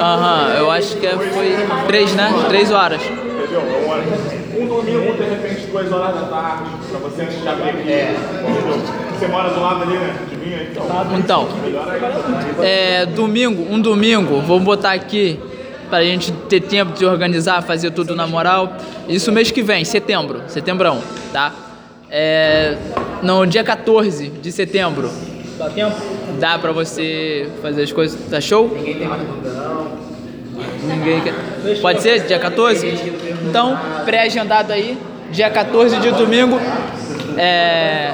Aham, eu acho que foi 3, né? 3 horas. Entendeu? Um domingo, de repente, duas horas da tarde, pra você antes de abrir aqui. Entendeu? Você mora do lado ali, né? De mim, então. Então, é, domingo, um domingo, vamos botar aqui pra gente ter tempo de organizar, fazer tudo na moral. Isso mês que vem, setembro, setembrão, tá? É, no dia 14 de setembro, Dá tempo? dá pra você fazer as coisas, tá show? Ninguém tem mais Ninguém quer. Pode ser, dia 14? Então, pré-agendado aí, dia 14 de domingo. É,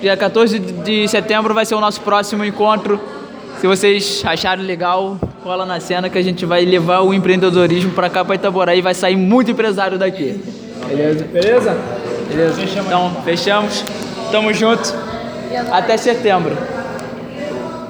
dia 14 de setembro vai ser o nosso próximo encontro. Se vocês acharem legal, cola na cena que a gente vai levar o empreendedorismo pra cá, pra Itaboraí, e vai sair muito empresário daqui. Beleza? Beleza? Beleza? Então, fechamos. Tamo junto. Até setembro.